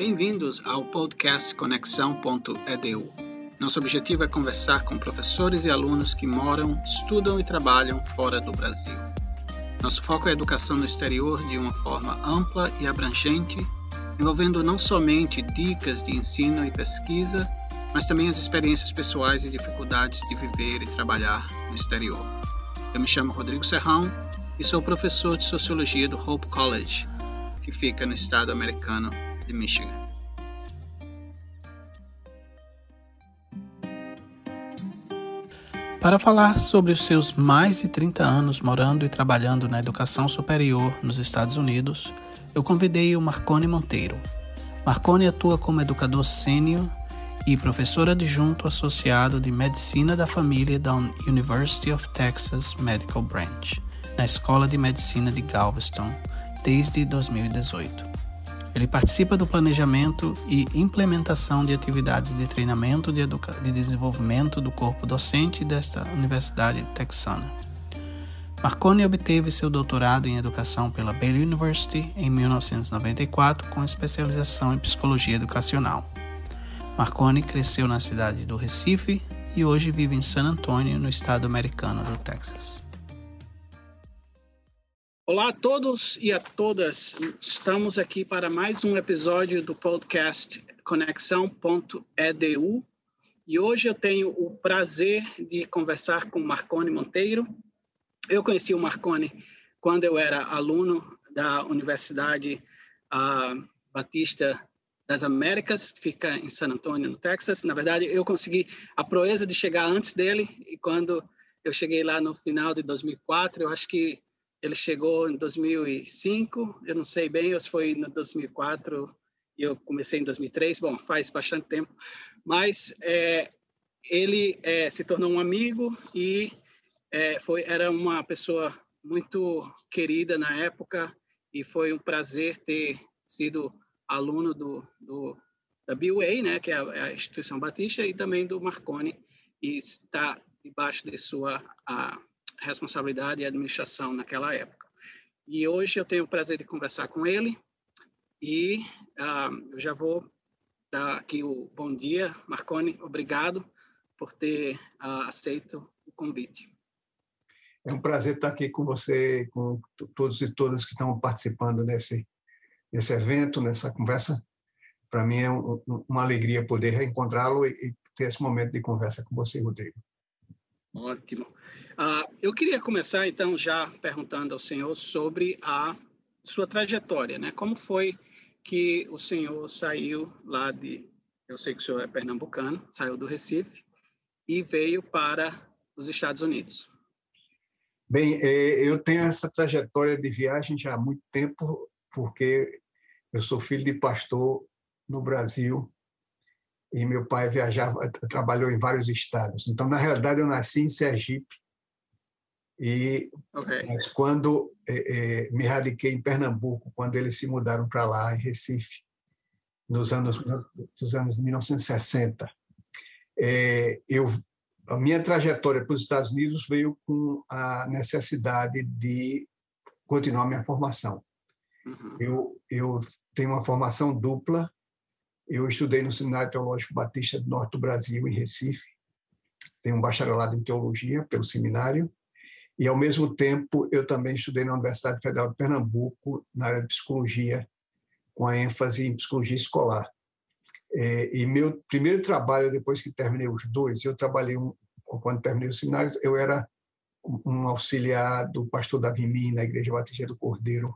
Bem-vindos ao podcast Conexão.edu. Nosso objetivo é conversar com professores e alunos que moram, estudam e trabalham fora do Brasil. Nosso foco é a educação no exterior de uma forma ampla e abrangente, envolvendo não somente dicas de ensino e pesquisa, mas também as experiências pessoais e dificuldades de viver e trabalhar no exterior. Eu me chamo Rodrigo Serrão e sou professor de Sociologia do Hope College, que fica no estado americano de Michigan. Para falar sobre os seus mais de 30 anos morando e trabalhando na educação superior nos Estados Unidos, eu convidei o Marcone Monteiro. Marcone atua como educador sênior e professor adjunto associado de Medicina da Família da University of Texas Medical Branch, na Escola de Medicina de Galveston, desde 2018. Ele participa do planejamento e implementação de atividades de treinamento de, de desenvolvimento do corpo docente desta Universidade Texana. Marconi obteve seu doutorado em educação pela Baylor University em 1994 com especialização em psicologia educacional. Marconi cresceu na cidade do Recife e hoje vive em San Antonio, no estado americano do Texas. Olá a todos e a todas. Estamos aqui para mais um episódio do podcast Conexão.edu e hoje eu tenho o prazer de conversar com Marcone Monteiro. Eu conheci o Marcone quando eu era aluno da Universidade uh, Batista das Américas, que fica em San Antonio, no Texas. Na verdade, eu consegui a proeza de chegar antes dele e quando eu cheguei lá no final de 2004, eu acho que ele chegou em 2005, eu não sei bem, ou se foi em 2004 e eu comecei em 2003. Bom, faz bastante tempo, mas é, ele é, se tornou um amigo e é, foi era uma pessoa muito querida na época e foi um prazer ter sido aluno do, do da BUA, né, que é a, é a, instituição batista, e também do Marconi, e está debaixo de sua a, responsabilidade e administração naquela época. E hoje eu tenho o prazer de conversar com ele e uh, eu já vou dar aqui o bom dia, Marconi, obrigado por ter uh, aceito o convite. É um prazer estar aqui com você, com todos e todas que estão participando nesse, nesse evento, nessa conversa. Para mim é um, uma alegria poder reencontrá-lo e, e ter esse momento de conversa com você, Rodrigo. Ótimo. Uh, eu queria começar, então, já perguntando ao senhor sobre a sua trajetória, né? Como foi que o senhor saiu lá de... Eu sei que o senhor é pernambucano, saiu do Recife e veio para os Estados Unidos. Bem, é, eu tenho essa trajetória de viagem já há muito tempo, porque eu sou filho de pastor no Brasil e meu pai viajava, trabalhou em vários estados. Então, na realidade, eu nasci em Sergipe e okay. mas quando é, é, me radiquei em Pernambuco, quando eles se mudaram para lá, em Recife, nos anos dos anos 1960, é, eu a minha trajetória para os Estados Unidos veio com a necessidade de continuar minha formação. Uhum. Eu, eu tenho uma formação dupla eu estudei no Seminário Teológico Batista do Norte do Brasil, em Recife. Tenho um bacharelado em teologia pelo seminário. E, ao mesmo tempo, eu também estudei na Universidade Federal de Pernambuco, na área de psicologia, com a ênfase em psicologia escolar. É, e meu primeiro trabalho, depois que terminei os dois, eu trabalhei, um, quando terminei o seminário, eu era um auxiliar do pastor Davi Min, na Igreja Batista do Cordeiro,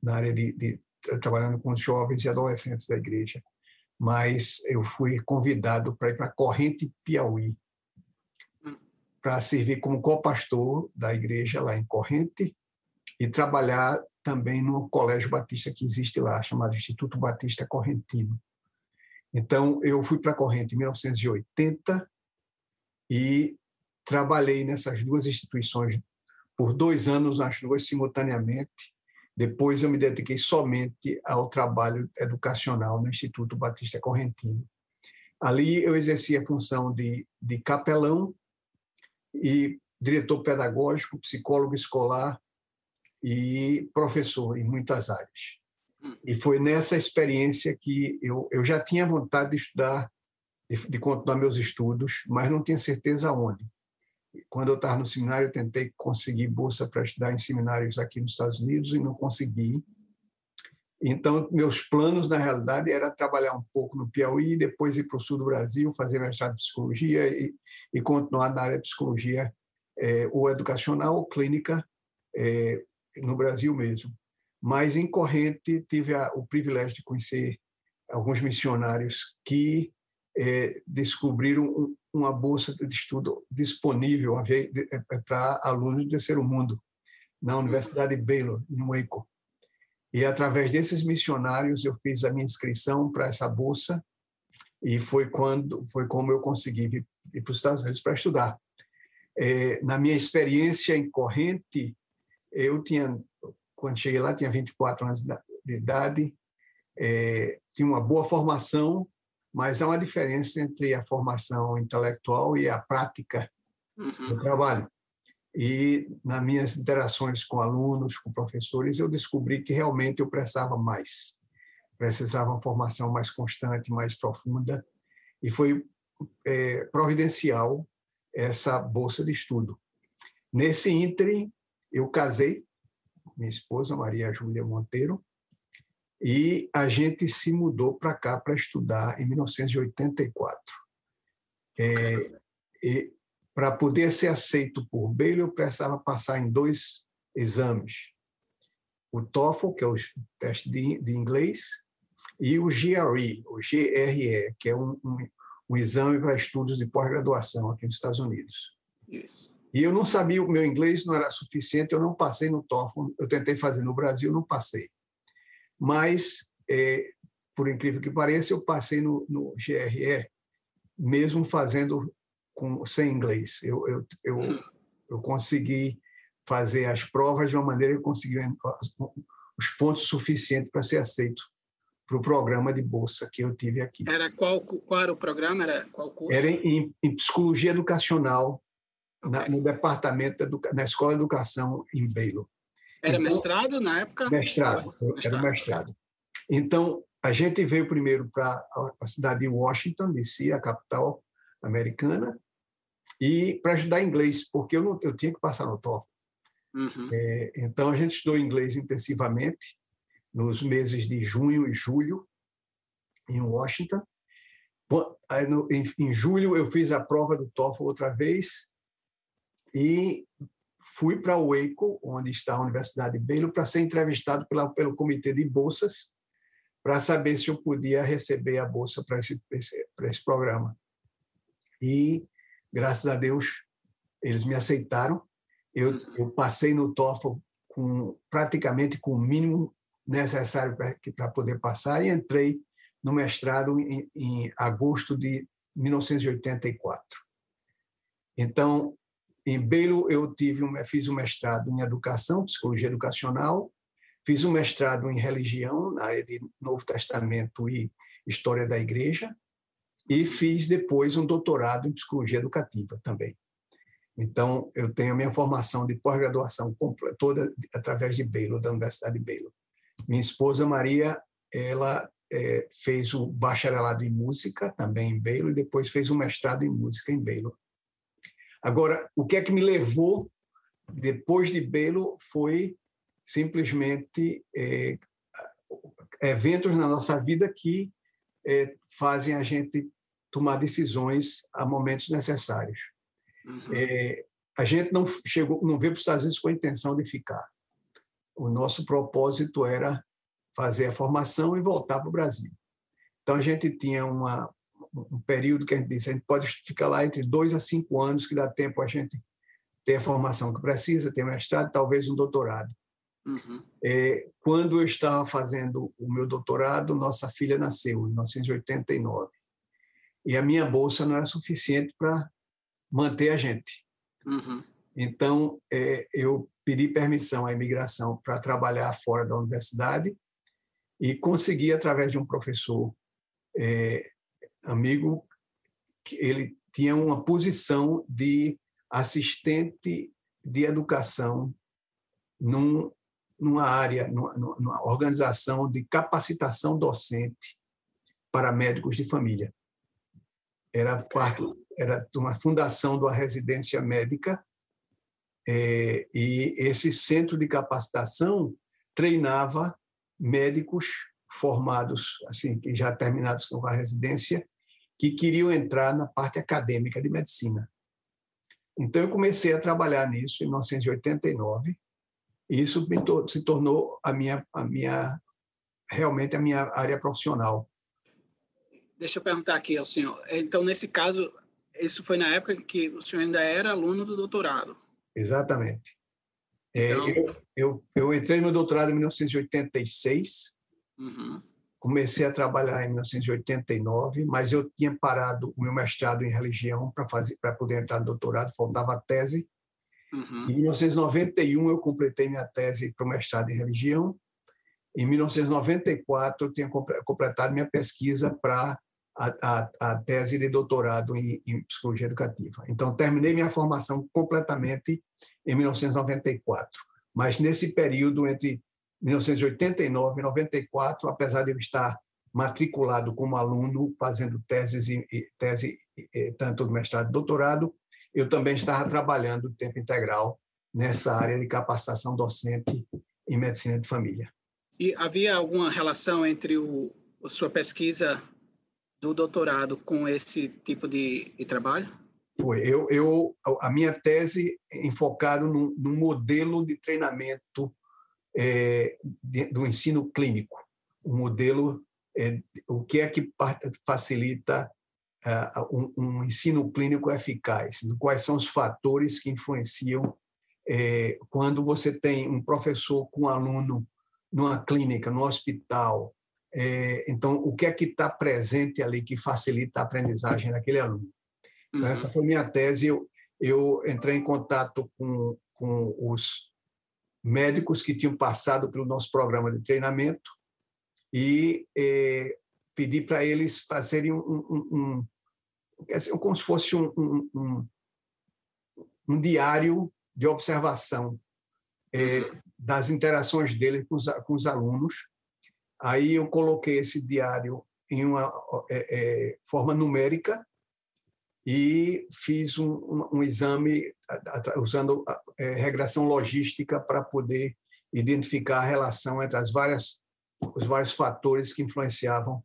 na área de, de trabalhando com os jovens e adolescentes da igreja mas eu fui convidado para ir para Corrente Piauí, para servir como co-pastor da igreja lá em Corrente e trabalhar também no colégio batista que existe lá, chamado Instituto Batista Correntino. Então, eu fui para Corrente em 1980 e trabalhei nessas duas instituições por dois anos, nas duas simultaneamente, depois eu me dediquei somente ao trabalho educacional no Instituto Batista Correntino. Ali eu exerci a função de, de capelão e diretor pedagógico, psicólogo escolar e professor em muitas áreas. E foi nessa experiência que eu, eu já tinha vontade de estudar, de, de continuar meus estudos, mas não tinha certeza onde. Quando eu estava no seminário, eu tentei conseguir bolsa para estudar em seminários aqui nos Estados Unidos e não consegui. Então, meus planos, na realidade, era trabalhar um pouco no Piauí, depois ir para o sul do Brasil, fazer mestrado de psicologia e, e continuar na área de psicologia é, ou educacional ou clínica é, no Brasil mesmo. Mas, em corrente, tive a, o privilégio de conhecer alguns missionários que é, descobriram um, uma bolsa de estudo disponível para alunos do terceiro mundo na Universidade Baylor, em Waco. E através desses missionários eu fiz a minha inscrição para essa bolsa e foi quando foi como eu consegui ir para os Estados Unidos para estudar. É, na minha experiência em corrente, eu tinha quando cheguei lá tinha 24 anos de idade, é, tinha uma boa formação, mas há uma diferença entre a formação intelectual e a prática uhum. do trabalho. E nas minhas interações com alunos, com professores, eu descobri que realmente eu precisava mais. Precisava uma formação mais constante, mais profunda. E foi é, providencial essa bolsa de estudo. Nesse ínterim, eu casei, minha esposa, Maria Júlia Monteiro, e a gente se mudou para cá para estudar em 1984. É, e para poder ser aceito por Baylor, eu precisava passar em dois exames. O TOEFL, que é o teste de, de inglês, e o GRE, o GRE, que é um, um, um exame para estudos de pós-graduação aqui nos Estados Unidos. Isso. E eu não sabia, o meu inglês não era suficiente, eu não passei no TOEFL, eu tentei fazer no Brasil, não passei. Mas, é, por incrível que pareça, eu passei no, no GRE, mesmo fazendo com, sem inglês. Eu, eu, eu, hum. eu consegui fazer as provas de uma maneira que eu consegui os pontos suficientes para ser aceito para o programa de bolsa que eu tive aqui. Era qual, qual era o programa? Era qual curso? Era em, em psicologia educacional okay. na, no departamento na escola de educação em Baylor. Era então, mestrado na época? Mestrado, mestrado, era mestrado. Então a gente veio primeiro para a cidade de Washington D.C., a capital americana, e para ajudar inglês, porque eu, não, eu tinha que passar no TOEFL. Uhum. É, então, a gente estudou inglês intensivamente nos meses de junho e julho, em Washington. No, em, em, julho, eu fiz a prova do TOEFL outra vez e fui para o Waco, onde está a Universidade de Baylor, para ser entrevistado pela, pelo comitê de bolsas, para saber se eu podia receber a bolsa para esse, para esse programa. E graças a Deus, eles me aceitaram. Eu, uhum. eu passei no TOEFL com praticamente com o mínimo necessário para poder passar e entrei no mestrado em, em agosto de 1984. Então, em Belo eu tive um, fiz um mestrado em educação, psicologia educacional, fiz um mestrado em religião na área de Novo Testamento e história da Igreja e fiz depois um doutorado em psicologia educativa também. Então, eu tenho a minha formação de pós-graduação toda através de Baylor, da Universidade de Baylor. Minha esposa Maria, ela é, fez o bacharelado em música também em Baylor e depois fez o mestrado em música em Baylor. Agora, o que é que me levou depois de Baylor foi simplesmente é, eventos na nossa vida que é, fazem a gente tomar decisões a momentos necessários. Uhum. É, a gente não chegou, não veio para os Estados Unidos com a intenção de ficar. O nosso propósito era fazer a formação e voltar para o Brasil. Então a gente tinha uma, um período que a gente disse, a gente pode ficar lá entre dois a cinco anos, que dá tempo a gente ter a formação que precisa, ter mestrado, talvez um doutorado. Uhum. É, quando eu estava fazendo o meu doutorado, nossa filha nasceu, em 1989 e a minha bolsa não era suficiente para manter a gente. Uhum. Então, é, eu pedi permissão à imigração para trabalhar fora da universidade e consegui, através de um professor é, amigo, ele tinha uma posição de assistente de educação num numa área, numa, numa organização de capacitação docente para médicos de família. Era parte, era uma fundação de uma residência médica é, e esse centro de capacitação treinava médicos formados, assim, que já terminados com a residência, que queriam entrar na parte acadêmica de medicina. Então, eu comecei a trabalhar nisso em 1989, e isso se tornou a minha, a minha, realmente a minha área profissional. Deixa eu perguntar aqui ao senhor. Então, nesse caso, isso foi na época que o senhor ainda era aluno do doutorado? Exatamente. É, então... É, eu, eu, eu, entrei no doutorado em 1986, uhum. Comecei a trabalhar em 1989, mas eu tinha parado o meu mestrado em religião para fazer para poder entrar no doutorado, faltava a tese. Uhum. Em 1991 eu completei minha tese para o mestrado em religião. Em 1994 eu tinha completado minha pesquisa para a, a, a tese de doutorado em, em, psicologia educativa. Então, terminei minha formação completamente em 1994. Mas nesse período entre 1989 e 94, apesar de eu estar matriculado como aluno, fazendo teses e, tese tanto do mestrado e doutorado, eu também estava trabalhando tempo integral nessa área de capacitação docente em medicina de família. E havia alguma relação entre o, a sua pesquisa do doutorado com esse tipo de, de trabalho? Foi. Eu, eu, a minha tese é enfocada num, num modelo de treinamento é, do ensino clínico. Um modelo, é, o que é que facilita uh, um, um, ensino clínico eficaz? Quais são os fatores que influenciam é, quando você tem um professor com um aluno numa clínica, no hospital, é, então, o que é que está presente ali que facilita a aprendizagem daquele aluno? Então, essa foi minha tese. Eu, eu entrei em contato com, com os médicos que tinham passado pelo nosso programa de treinamento e é, pedi para eles fazerem um, um, um, como se fosse um, um, um diário de observação é, das interações dele com os, com os alunos. Aí eu coloquei esse diário em uma é, forma numérica e fiz um, um, um exame usando é, regressão logística para poder identificar a relação entre as várias os vários fatores que influenciavam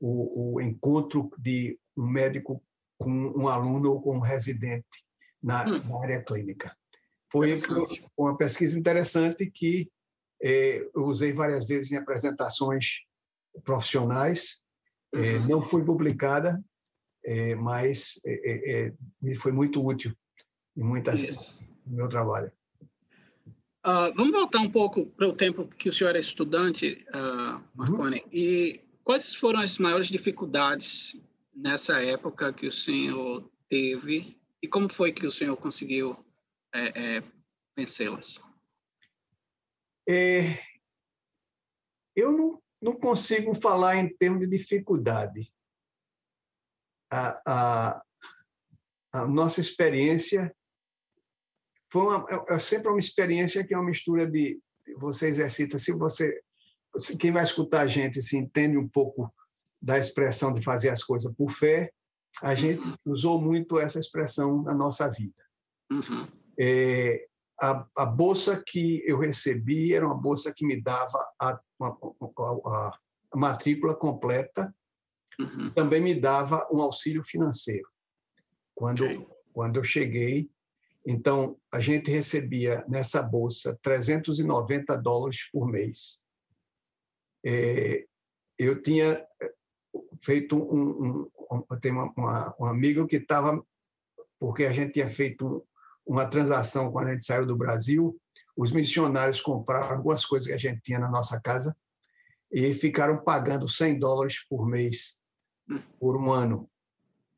o, o encontro de um médico com um aluno ou com um residente na, hum. na área clínica. Foi uma pesquisa interessante que é, eu usei várias vezes em apresentações profissionais, é, uhum. não foi publicada, é, mas me foi muito útil em muitas no meu trabalho. Uh, vamos voltar um pouco para o tempo que o senhor é estudante, uh, Marconi, uhum. e quais foram as maiores dificuldades nessa época que o senhor teve e como foi que o senhor conseguiu é, é, vencê-las? É, eu não, não consigo falar em termos de dificuldade. A, a, a nossa experiência foi uma, é, é sempre uma experiência que é uma mistura de você exercita, se você quem vai escutar a gente se entende um pouco da expressão de fazer as coisas por fé, a gente uhum. usou muito essa expressão na nossa vida. Uhum. É, a, a, bolsa que eu recebi era uma bolsa que me dava a, a, a matrícula completa, uhum. também me dava um auxílio financeiro. Quando, okay. quando eu cheguei, então a gente recebia nessa bolsa 390 dólares por mês. É, eu tinha eh, feito um, um, um tem uma, uma, um amigo que estava porque a gente tinha feito uma transação quando a gente saiu do Brasil, os missionários compraram algumas coisas que a gente tinha na nossa casa e ficaram pagando 100 dólares por mês por um ano.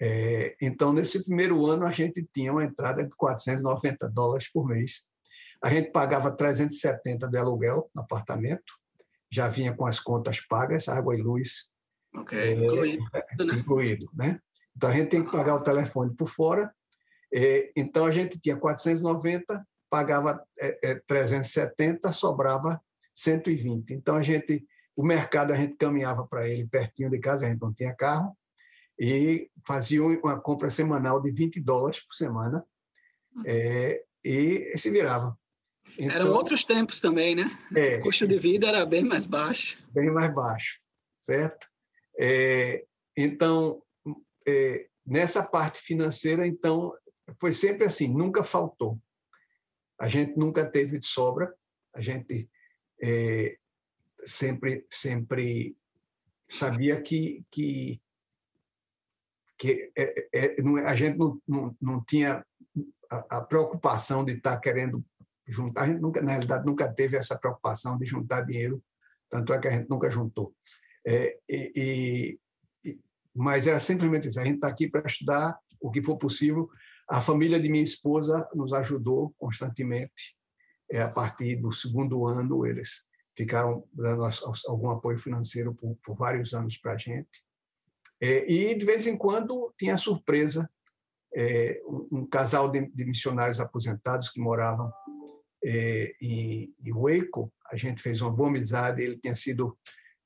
É, então, nesse primeiro ano, a gente tinha uma entrada de 490 dólares por mês. A gente pagava 370 de aluguel no apartamento, já vinha com as contas pagas, água e luz. É, incluído, né? incluído, né? Então, a gente tem que pagar o telefone por fora é, então, a gente tinha 490, pagava 370, é, é, sobrava 120. Então a gente, o mercado a gente caminhava para ele pertinho de casa, a gente não tinha carro e fazia uma compra semanal de 20 dólares por semana é, e se virava. Então, Eram outros tempos também, né? É, o custo de vida era bem mais baixo. Bem mais baixo, certo? É, então, é, nessa parte financeira, então, foi sempre assim, nunca faltou. A gente nunca teve de sobra, a gente é, sempre sempre sabia que que, que é, é, não, é, a gente não, não, não tinha a, a, preocupação de estar querendo juntar. A gente nunca, na realidade, nunca teve essa preocupação de juntar dinheiro, tanto é que a gente nunca juntou. É, e, e, mas era simplesmente isso: a gente está aqui para estudar o que for possível. A família de minha esposa nos ajudou constantemente. É, a partir do segundo ano, eles ficaram dando algum apoio financeiro por, por vários anos para a gente. É, e, de vez em quando, tinha surpresa é, um, um, casal de, de, missionários aposentados que moravam é, em, em Waco. A gente fez uma boa amizade. Ele tinha sido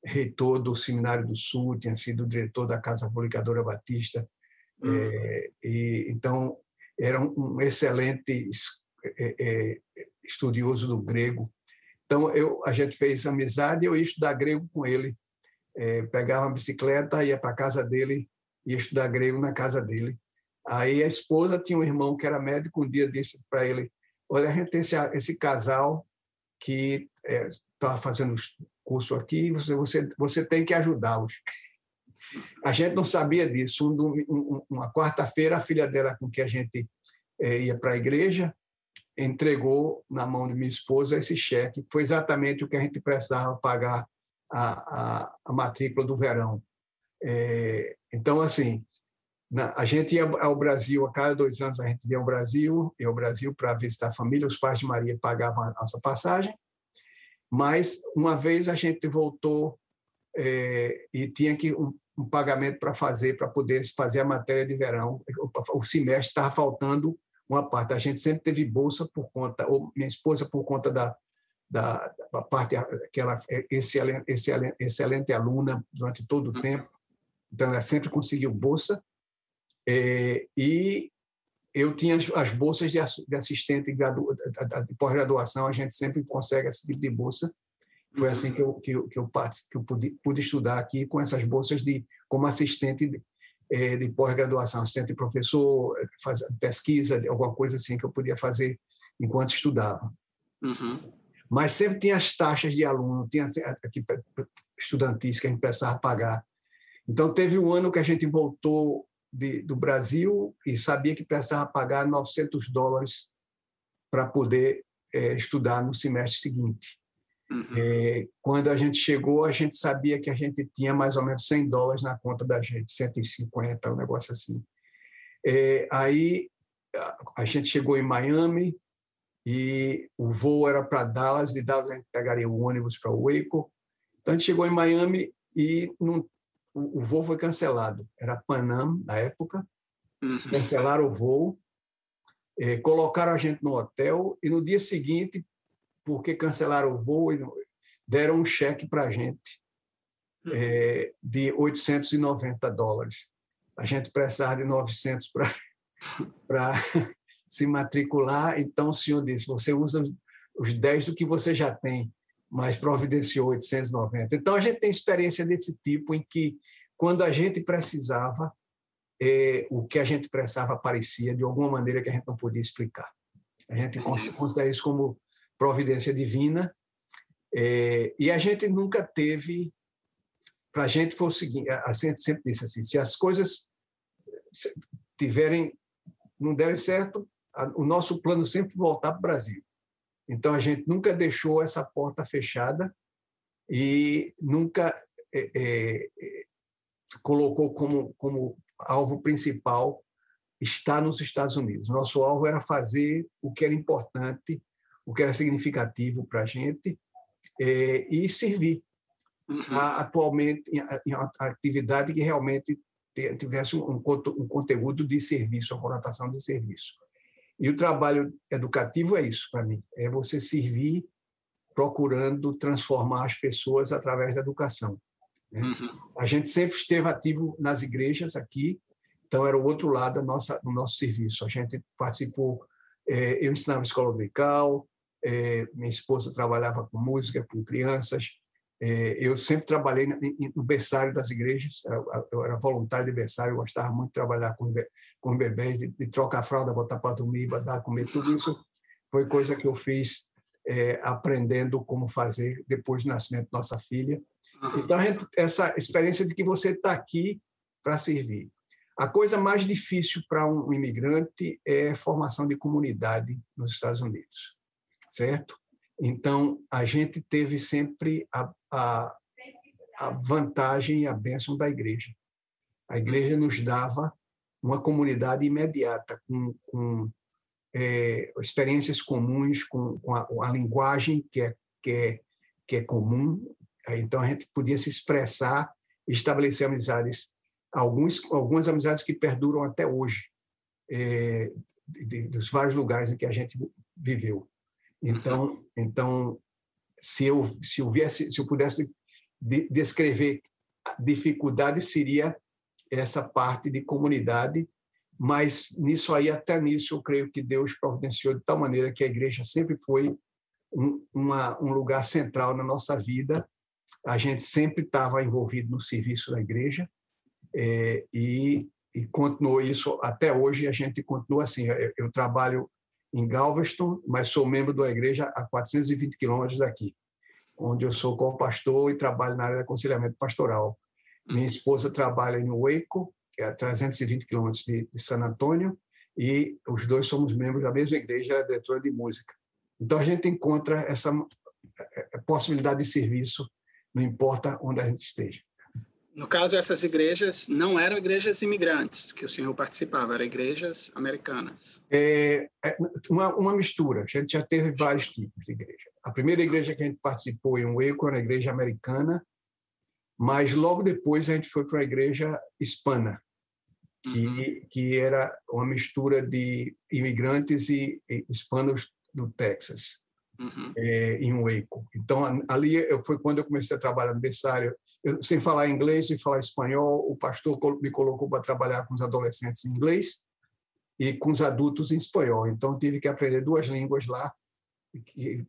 reitor do Seminário do Sul, tinha sido diretor da Casa Publicadora Batista. Hum. É, e, então, era um, excelente é, é, estudioso do grego. Então, eu, a gente fez amizade, eu ia estudar grego com ele. É, pegava uma bicicleta, ia para a casa dele, ia estudar grego na casa dele. Aí a esposa tinha um irmão que era médico, um dia disse para ele, olha, a gente tem esse, esse casal que está é, fazendo curso aqui, você, você, você tem que ajudá-los. A gente não sabia disso. Um, um, uma quarta-feira, a filha dela, com que a gente é, ia para a igreja, entregou na mão de minha esposa esse cheque. Foi exatamente o que a gente precisava pagar a, a, a matrícula do verão. É, então, assim, na, a gente ia ao Brasil, a cada dois anos a gente ia ao Brasil, ia ao Brasil para visitar a família, os pais de Maria pagavam a nossa passagem, mas uma vez a gente voltou é, e tinha que um, um pagamento para fazer, para poder fazer a matéria de verão. O, o semestre estava faltando uma parte. A gente sempre teve bolsa por conta, ou minha esposa por conta da, da, da parte que ela é excelente, excelente, excelente aluna durante todo o uhum. tempo. Então, ela sempre conseguiu bolsa. É, e eu tinha as, bolsas de, assistente de pós-graduação, a gente sempre consegue esse tipo de bolsa. Foi uhum. assim que eu, que eu, que eu, que eu pude, pude, estudar aqui com essas bolsas de como assistente de, é, de pós-graduação, assistente de professor, faz, pesquisa, alguma coisa assim que eu podia fazer enquanto estudava. Uhum. Mas sempre tinha as taxas de aluno, tinha aqui estudantis que a gente precisava pagar. Então, teve um ano que a gente voltou de, do Brasil e sabia que precisava pagar 900 dólares para poder é, estudar no semestre seguinte. Uhum. É, quando a gente chegou, a gente sabia que a gente tinha mais ou menos 100 dólares na conta da gente, 150, um negócio assim. É, aí a gente chegou em Miami e o voo era para Dallas, de Dallas a gente pegaria o ônibus para Waco. Então a gente chegou em Miami e não o, voo foi cancelado. Era Panam, na época. Uhum. Cancelaram o voo, é, colocaram a gente no hotel e no dia seguinte, porque cancelaram o voo, deram um cheque para a gente uhum. é, de 890 dólares. A gente precisava de 900 para se matricular. Então, o senhor disse: você usa os 10 do que você já tem mas providenciou 890. Então, a gente tem experiência desse tipo em que, quando a gente precisava, é, o que a gente precisava aparecia de alguma maneira que a gente não podia explicar. A gente considera isso como providência divina, é, e a gente nunca teve. Para a gente foi o seguinte: a gente sempre disse assim, se as coisas tiverem, não derem certo, o nosso plano sempre voltar para o Brasil. Então, a gente nunca deixou essa porta fechada e nunca é, é, é, colocou como, como alvo principal estar nos Estados Unidos. Nosso alvo era fazer o que era importante, o que era significativo para a gente é, e servir uhum. a, atualmente em uma atividade que realmente tivesse um, um conteúdo de serviço, uma conotação de serviço. E o trabalho educativo é isso para mim, é você servir procurando transformar as pessoas através da educação. Né? Uhum. A gente sempre esteve ativo nas igrejas aqui, então era o outro lado do nosso, do nosso serviço. A gente participou, é, eu ensinava escola dominical, é, minha esposa trabalhava com música, com crianças, é, eu sempre trabalhei no berçário das igrejas, eu era voluntário de berçário, eu gostava muito de trabalhar com, com bebês, de, de trocar fralda, botar para dormir, dar comer, tudo isso foi coisa que eu fiz é, aprendendo como fazer depois do nascimento da nossa filha. Então, gente, essa experiência de que você está aqui para servir. A coisa mais difícil para um imigrante é formação de comunidade nos Estados Unidos, certo? Então, a gente teve sempre a, a, a vantagem e a bênção da igreja. A igreja nos dava uma comunidade imediata, com, com é, experiências comuns, com, com a, a, linguagem que é, que, é, que é comum. Então, a gente podia se expressar e estabelecer amizades, alguns, algumas amizades que perduram até hoje, é, de, dos vários lugares em que a gente viveu. Então, então se eu se eu viesse, se eu pudesse de, descrever dificuldade seria essa parte de comunidade, mas nisso aí até nisso eu creio que Deus providenciou de tal maneira que a igreja sempre foi um, uma, um lugar central na nossa vida. A gente sempre estava envolvido no serviço da igreja é, e, e continuou isso até hoje. A gente continua assim. Eu, eu trabalho em Galveston, mas sou membro da igreja a 420 quilômetros daqui, onde eu sou co-pastor e trabalho na área de aconselhamento pastoral. Minha esposa trabalha em Waco, que é a 320 quilômetros de, de San Antônio, e os dois somos membros da mesma igreja, ela é diretora de música. Então a gente encontra essa é, é, possibilidade de serviço, não importa onde a gente esteja. No caso, essas igrejas não eram igrejas imigrantes que o senhor participava, eram igrejas americanas. É, é uma, uma, mistura. A gente já teve vários tipos de igreja. A primeira igreja que a gente participou em Waco era a igreja americana, mas logo depois a gente foi para a igreja hispana, que, uhum. que era uma mistura de imigrantes e, e hispanos do Texas, uhum. é, em Waco. Então, ali foi quando eu comecei a trabalhar no berçário sem falar inglês e falar espanhol, o pastor me colocou para trabalhar com os adolescentes em inglês e com os adultos em espanhol. Então, tive que aprender duas línguas lá. E,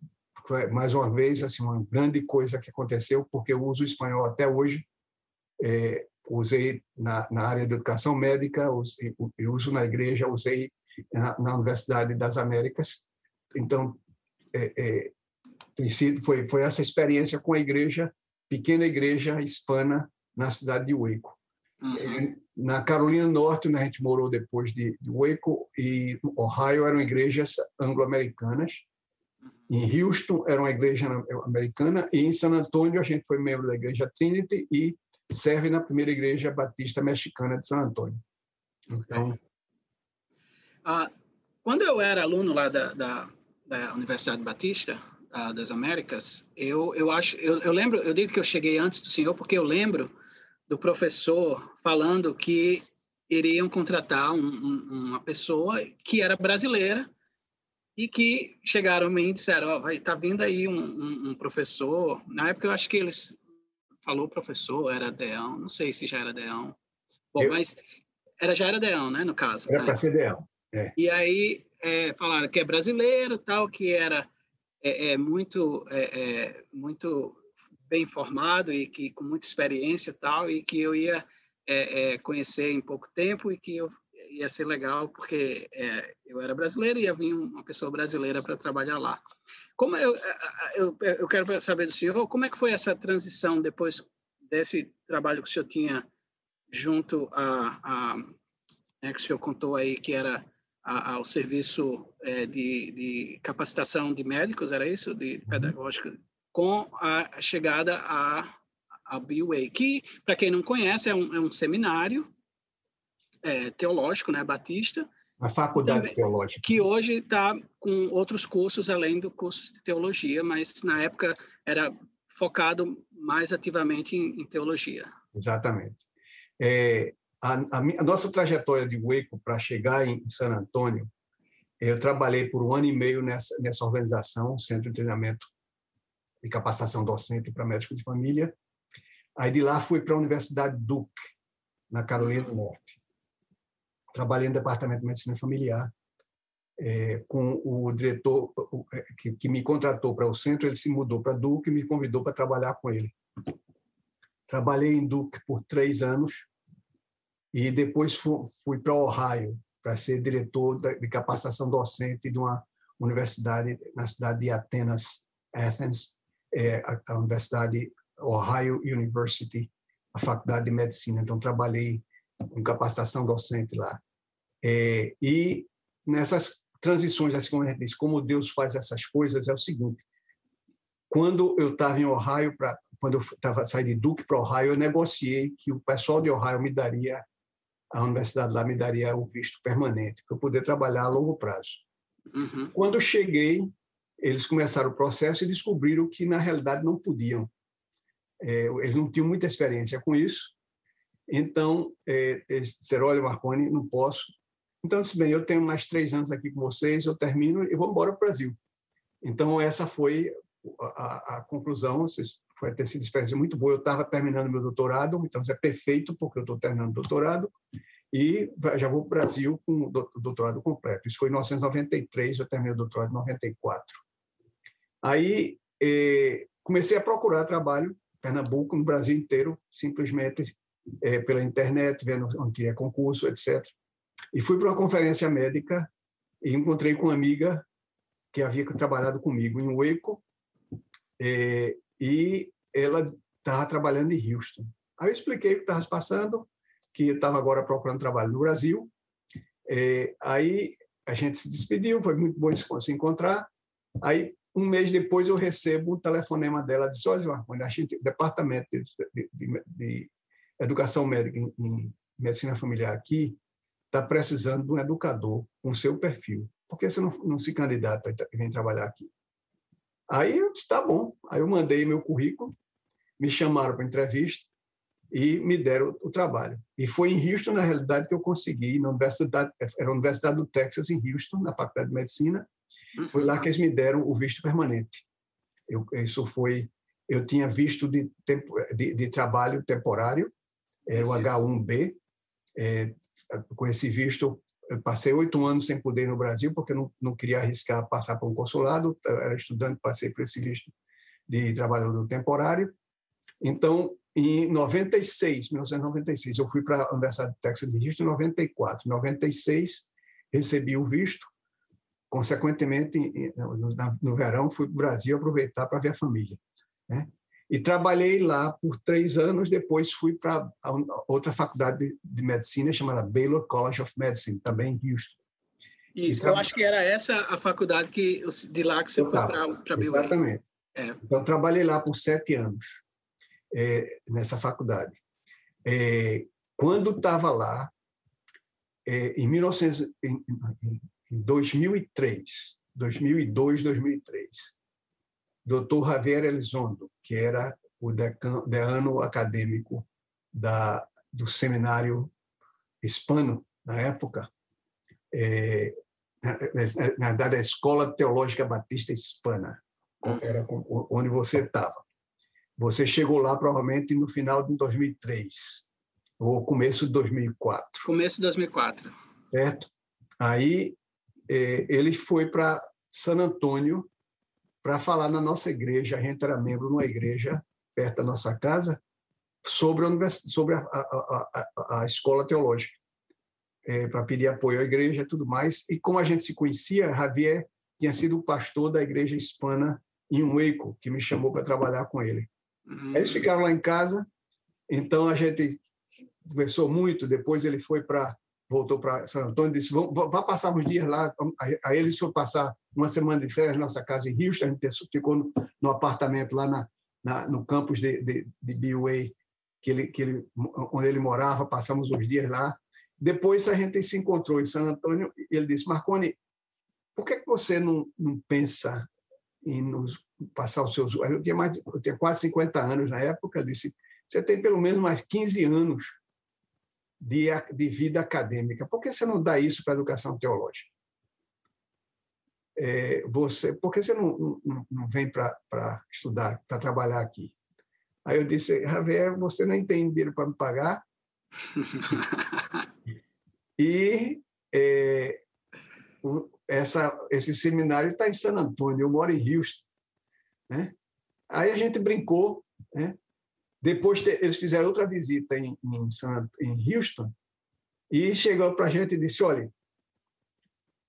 mais uma vez, assim, uma grande coisa que aconteceu, porque eu uso o espanhol até hoje. É, usei na, na, área de educação médica, usei, uso na igreja, usei na, na Universidade das Américas. Então, é, é, foi, foi essa experiência com a igreja pequena igreja hispana na cidade de Waco. Uhum. Na Carolina do Norte, onde a gente morou depois de, de Waco, e Ohio eram igrejas anglo-americanas. Uhum. Em Houston era uma igreja americana e em San Antônio a gente foi membro da igreja Trinity e serve na primeira igreja batista mexicana de San Antônio. Então, ah, quando eu era aluno lá da, da, da Universidade Batista, uh, das Américas, eu, eu acho, eu, eu lembro, eu digo que eu cheguei antes do senhor porque eu lembro do professor falando que iriam contratar um, um, uma pessoa que era brasileira e que chegaram a mim e disseram, ó, oh, vai, tá vindo aí um, um, professor. Na época eu acho que eles falou professor, era Deão, não sei se já era Deão. Bom, eu... mas era já era Deão, né, no caso. Era né? para ser Deão. É. E aí é, falaram que é brasileiro, tal, que era é, é muito, é, é, muito bem formado e que com muita experiência tal, e que eu ia é, é, conhecer em pouco tempo e que eu ia ser legal porque eu era brasileiro e ia vir uma pessoa brasileira para trabalhar lá. Como eu, eu, eu quero saber do senhor, como é que foi essa transição depois desse trabalho que o senhor tinha junto a, a né, que o senhor contou aí que era ao serviço é, de, de, capacitação de médicos, era isso? De uhum. pedagógico, com a chegada a, a BUA, que, para quem não conhece, é um, é um seminário é, teológico, né, batista. A faculdade também, teológica. Que hoje está com outros cursos, além do curso de teologia, mas na época era focado mais ativamente em, em teologia. Exatamente. É, a, a, a nossa trajetória de Waco para chegar em San Antônio, eu trabalhei por um ano e meio nessa, nessa organização, Centro de Treinamento de capacitação docente para médico de família. Aí de lá fui para a Universidade Duke, na Carolina do Norte. Trabalhei no Departamento de Medicina Familiar é, com o diretor é, que, que me contratou para o centro, ele se mudou para Duke e me convidou para trabalhar com ele. Trabalhei em Duke por três anos e depois fui, fui para Ohio para ser diretor de capacitação docente de uma universidade na cidade de Atenas, Athens, é, a, a Universidade Ohio University, a Faculdade de Medicina. Então, trabalhei em capacitação docente lá. É, e nessas transições, assim como a gente diz, como Deus faz essas coisas, é o seguinte: quando eu estava em Ohio, pra, quando eu estava saindo de Duke para Ohio, eu negociei que o pessoal de Ohio me daria, a universidade lá me daria o visto permanente, para eu poder trabalhar a longo prazo. Uhum. Quando eu cheguei, eles começaram o processo e descobriram que, na realidade, não podiam. É, eles não tinham muita experiência com isso. Então, é, eles disseram, olha, Marconi, não posso. Então, eu disse, bem, eu tenho mais três anos aqui com vocês, eu termino e vou embora para o Brasil. Então, essa foi a, a conclusão. Foi ter sido uma experiência muito boa. Eu estava terminando meu doutorado, então isso é perfeito, porque eu estou terminando o doutorado e já vou para o Brasil com o doutorado completo. Isso foi em 1993, eu terminei o doutorado em 94. Aí eh, comecei a procurar trabalho Pernambuco, no Brasil inteiro, simplesmente eh, pela internet, vendo onde tinha concurso, etc. E fui para uma conferência médica e encontrei com uma amiga que havia trabalhado comigo em Waco, eh, e ela estava trabalhando em Houston. Aí eu expliquei o que estava passando, que eu estava agora procurando trabalho no Brasil. É, aí a gente se despediu, foi muito bom se encontrar. Aí, um mês depois, eu recebo um telefonema dela, disse, olha, Marconi, gente, departamento de, de, de, de educação médica em, em, medicina familiar aqui está precisando de um educador com seu perfil. Por que você não, não se candidata e vem trabalhar aqui? Aí eu disse, tá bom. Aí eu mandei meu currículo, me chamaram para entrevista, e me deram o trabalho. E foi em Houston, na realidade, que eu consegui, na universidade, era a Universidade do Texas, em Houston, na Faculdade de Medicina, foi lá que eles me deram o visto permanente. Eu, isso foi, eu tinha visto de, tempo, de, de trabalho temporário, é, o H1B. É, com esse visto, passei oito anos sem poder ir no Brasil, porque não, não queria arriscar passar por um consulado. Eu era estudante, passei por esse visto de trabalhador temporário. Então, em 96, 1996, eu fui para a Universidade de Texas de Houston em 94. Em 96, recebi o visto. Consequentemente, no verão, fui para o Brasil aproveitar para ver a família. Né? E trabalhei lá por três anos. Depois fui para outra faculdade de medicina chamada Baylor College of Medicine, também em Houston. Isso, eu acho que era essa a faculdade que de lá que você foi para Baylor. Exatamente. É. Então, trabalhei lá por sete anos é, nessa faculdade. É, quando estava lá, é, em, 1900, em, em 2003, 2002, 2003, Dr. Javier Elizondo, que era o decano acadêmico da, do seminário hispano na época, é, na verdade, a Escola Teológica Batista Hispana, era onde você estava. Você chegou lá provavelmente no final de 2003 ou começo de 2004. Começo de 2004. Certo? Aí é, ele foi para San Antônio para falar na nossa igreja. A gente era membro de uma igreja perto da nossa casa sobre a, sobre a, a, a, a escola teológica, é, para pedir apoio à igreja e tudo mais. E como a gente se conhecia, Javier tinha sido o pastor da igreja hispana em Waco, que me chamou para trabalhar com ele. Uhum. Eles ficaram lá em casa, então a gente conversou muito. Depois ele foi para voltou para São Antônio, disse: vá passar uns dias lá. Aí eles foram passar uma semana de férias na nossa casa em Houston. A gente ficou no, no apartamento lá na, na, no campus de, de, de BUA, que ele, que ele, onde ele morava. Passamos uns dias lá. Depois a gente se encontrou em San Antônio e ele disse: Marconi, por que, que você não, não pensa em nos passar os seus. Eu tinha, mais, eu tinha quase 50 anos na época, disse: você tem pelo menos mais 15 anos de, de vida acadêmica, por que você não dá isso para a educação teológica? é, você, por que você não, não, não vem para estudar, para trabalhar aqui? Aí eu disse, Javier, você nem tem dinheiro para me pagar? e é, o, essa, esse seminário está em San Antônio, eu moro em Houston. Né? Aí a gente brincou. Né? Depois eles fizeram outra visita em, em, San, em Houston e chegou para a gente e disse, olha,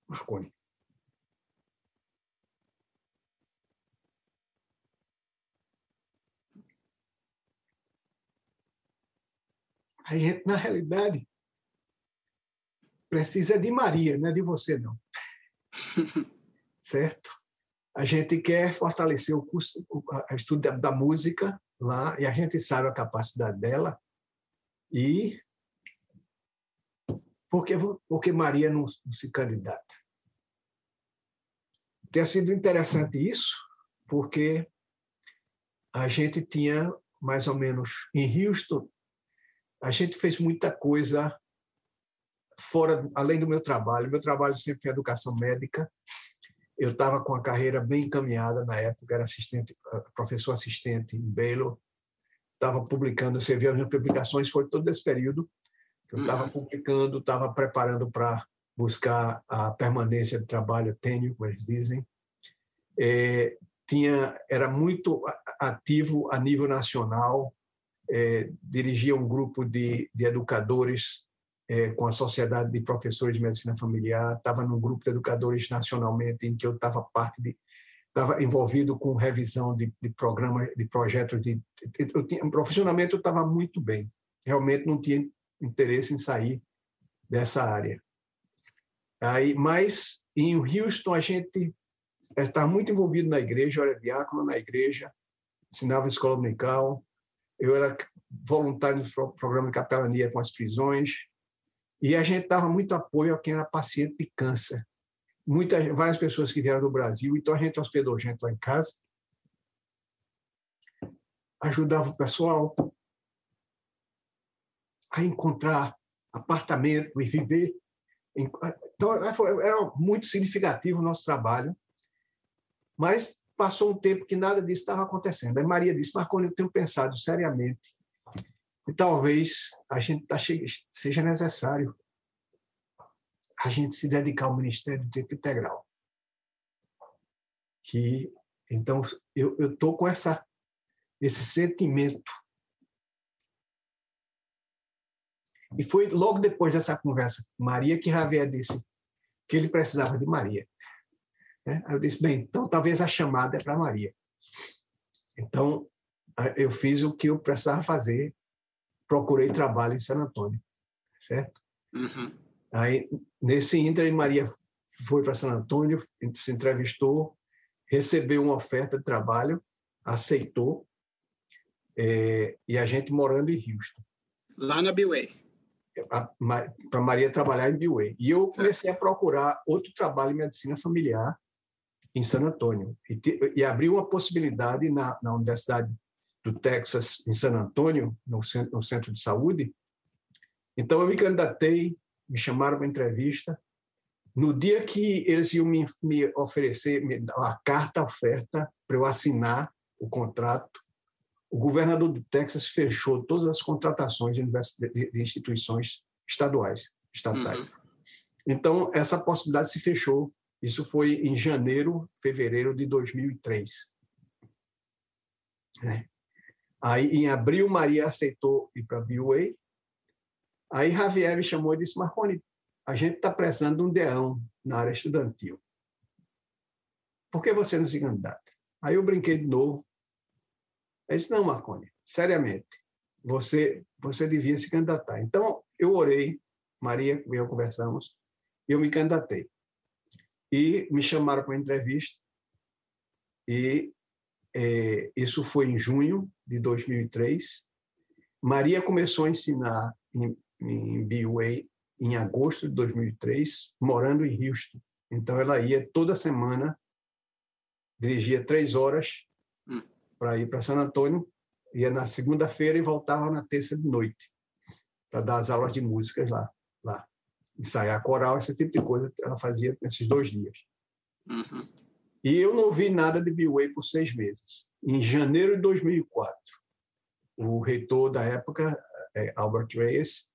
Marconi, A gente, na realidade, precisa de Maria, não é de você, não. certo? A gente quer fortalecer o curso, o estudo da, da música lá, e a gente sabe a capacidade dela. E porque, porque Maria não, não se candidata? Tem sido interessante isso, porque a gente tinha mais ou menos em Houston a gente fez muita coisa fora, além do meu trabalho. Meu trabalho sempre foi educação médica. Eu estava com a carreira bem encaminhada na época, era assistente, professor assistente em Baylor. Estava publicando, você viu as minhas publicações, foi todo esse período que eu estava uhum. publicando, estava preparando para buscar a permanência de trabalho, tenho, como eles dizem. É, tinha, era muito ativo a nível nacional, é, dirigia um grupo de, de educadores é, com a Sociedade de Professores de Medicina Familiar, estava num grupo de educadores nacionalmente em que eu estava parte de estava envolvido com revisão de, de programas, de projetos de, eu tinha, profissionalmente eu estava muito bem. Realmente não tinha interesse em sair dessa área. Aí, mas em Houston a gente estava muito envolvido na igreja, eu era diácono na igreja, ensinava escola dominical, eu era voluntário no programa de capelania com as prisões, e a gente dava muito apoio a quem era paciente de câncer. Muitas, várias pessoas que vieram do Brasil, então a gente hospedou gente lá em casa, ajudava o pessoal a encontrar apartamento e viver. Então, era muito significativo o nosso trabalho, mas Passou um tempo que nada disso estava acontecendo. Aí Maria disse: Marconi, eu tenho pensado seriamente e talvez a gente tá che... seja necessário a gente se dedicar ao ministério de tempo integral. Que então eu eu tô com essa esse sentimento. E foi logo depois dessa conversa com Maria que Javier disse que ele precisava de Maria. Né? Aí eu disse, bem, então talvez a chamada é para Maria. Então, eu fiz o que eu precisava fazer, procurei trabalho em San Antônio, certo? Uhum. Aí, nesse ínter, Maria foi para San Antônio, se entrevistou, recebeu uma oferta de trabalho, aceitou, é, e a gente morando em Houston. Lá na B-Way. Para Maria trabalhar em B-Way. E eu comecei a procurar outro trabalho em medicina familiar, em San Antônio e, te, e abriu uma possibilidade na, na Universidade do Texas em San Antônio, no centro, no centro de saúde. Então eu me candidatei, me chamaram para entrevista. No dia que eles iam me, me oferecer me a carta oferta para eu assinar o contrato, o governador do Texas fechou todas as contratações de, de instituições estaduais, estatais. Uhum. Então essa possibilidade se fechou isso foi em janeiro, fevereiro de 2003. Né? Aí, em abril, Maria aceitou ir para a BUA. Aí, Javier me chamou e disse: Marconi, a gente está precisando de um deão na área estudantil. Por que você não se candidata? Aí eu brinquei de novo. Ele disse: Não, Marconi, seriamente, você, você devia se candidatar. Então, eu orei, Maria e eu conversamos, e eu me candidatei. E me chamaram para entrevista. E é, isso foi em junho de 2003. Maria começou a ensinar em, em BUA em agosto de 2003, morando em Houston. Então, ela ia toda semana, dirigia três horas hum. para ir para San Antônio, ia na segunda-feira e voltava na terça de noite para dar as aulas de músicas lá. lá ensaiar coral, esse tipo de coisa ela fazia nesses dois dias. Uhum. E eu não vi nada de B-Way por seis meses. Em janeiro de 2004, o reitor da época, é, Albert Reyes,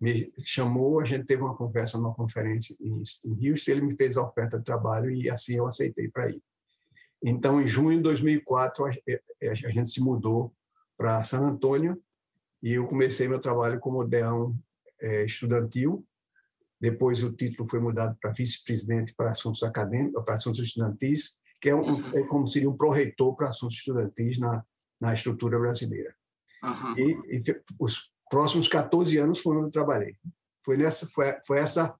me chamou, a gente teve uma conversa numa conferência em Houston, ele me fez a oferta de trabalho e assim eu aceitei para ir. Então, em junho de 2004, a gente se mudou para San Antônio e eu comecei meu trabalho como deão é, estudantil. Depois o título foi mudado para vice-presidente para assuntos acadêmicos, para assuntos estudantis, que é, um, uhum. é como seria um pró-reitor para assuntos estudantis na, na estrutura brasileira. Uhum. E, e, os próximos 14 anos foi onde eu trabalhei. Foi nessa, foi, foi essa,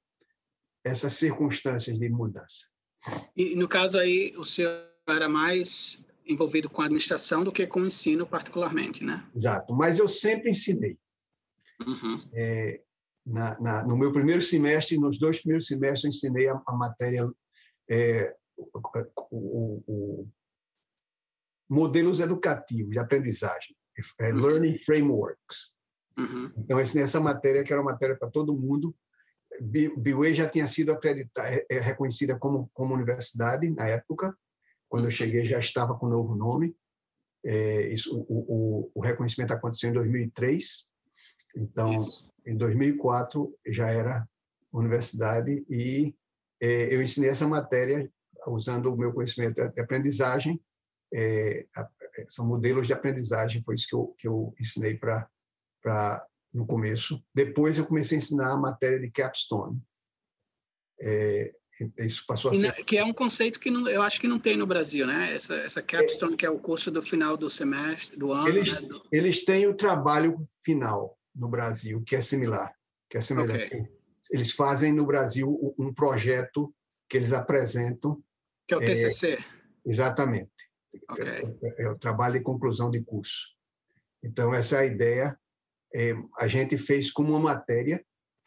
essas circunstâncias de mudança. E no caso aí, o senhor era mais envolvido com a administração do que com o ensino particularmente, né? Exato, mas eu sempre ensinei. Uhum. É, na, na, no meu primeiro semestre, nos dois primeiros semestres, eu ensinei a, a matéria, é, o, o, o, modelos educativos de aprendizagem, é, uhum. Learning Frameworks. Uhum. Então, essa matéria, que era uma matéria para todo mundo, BWay já tinha sido acreditada, é, é, reconhecida como, como universidade na época, quando eu cheguei, já estava com um novo nome. É, isso, o, o, o, reconhecimento aconteceu em 2003. Então, isso. em 2004, já era universidade e é, eu ensinei essa matéria usando o meu conhecimento de aprendizagem. É, são modelos de aprendizagem, foi isso que eu, que eu ensinei para no começo. Depois, eu comecei a ensinar a matéria de capstone. É, isso passou a ser... Que é um conceito que não, eu acho que não tem no Brasil, né? Essa, essa capstone, é, que é o curso do final do semestre, do ano. Eles, né? eles têm o trabalho final no Brasil, que é similar. Que é similar. Okay. Eles fazem no Brasil um projeto que eles apresentam. Que é o TCC? É, exatamente. Okay. É, é, o trabalho de conclusão de curso. Então, essa é a ideia. É, a gente fez como uma matéria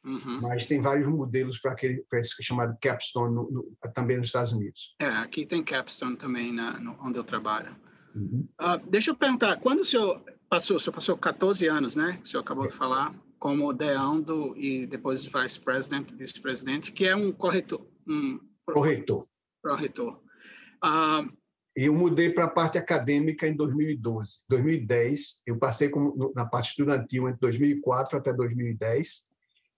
Uhum. Mas tem vários modelos para aquele pra esse chamado capstone no, no, também nos Estados Unidos. É, aqui tem capstone também na, no, onde eu trabalho. Uhum. Uh, deixa eu perguntar, quando o senhor passou, o senhor passou 14 anos, né? O senhor acabou é. de falar, como deão do, e depois vice-presidente, vice-presidente, que é um corretor. Um corretor. Corretor. Uh, e eu mudei para a parte acadêmica em 2012. 2010, eu passei como, na parte estudantil entre 2004 até 2010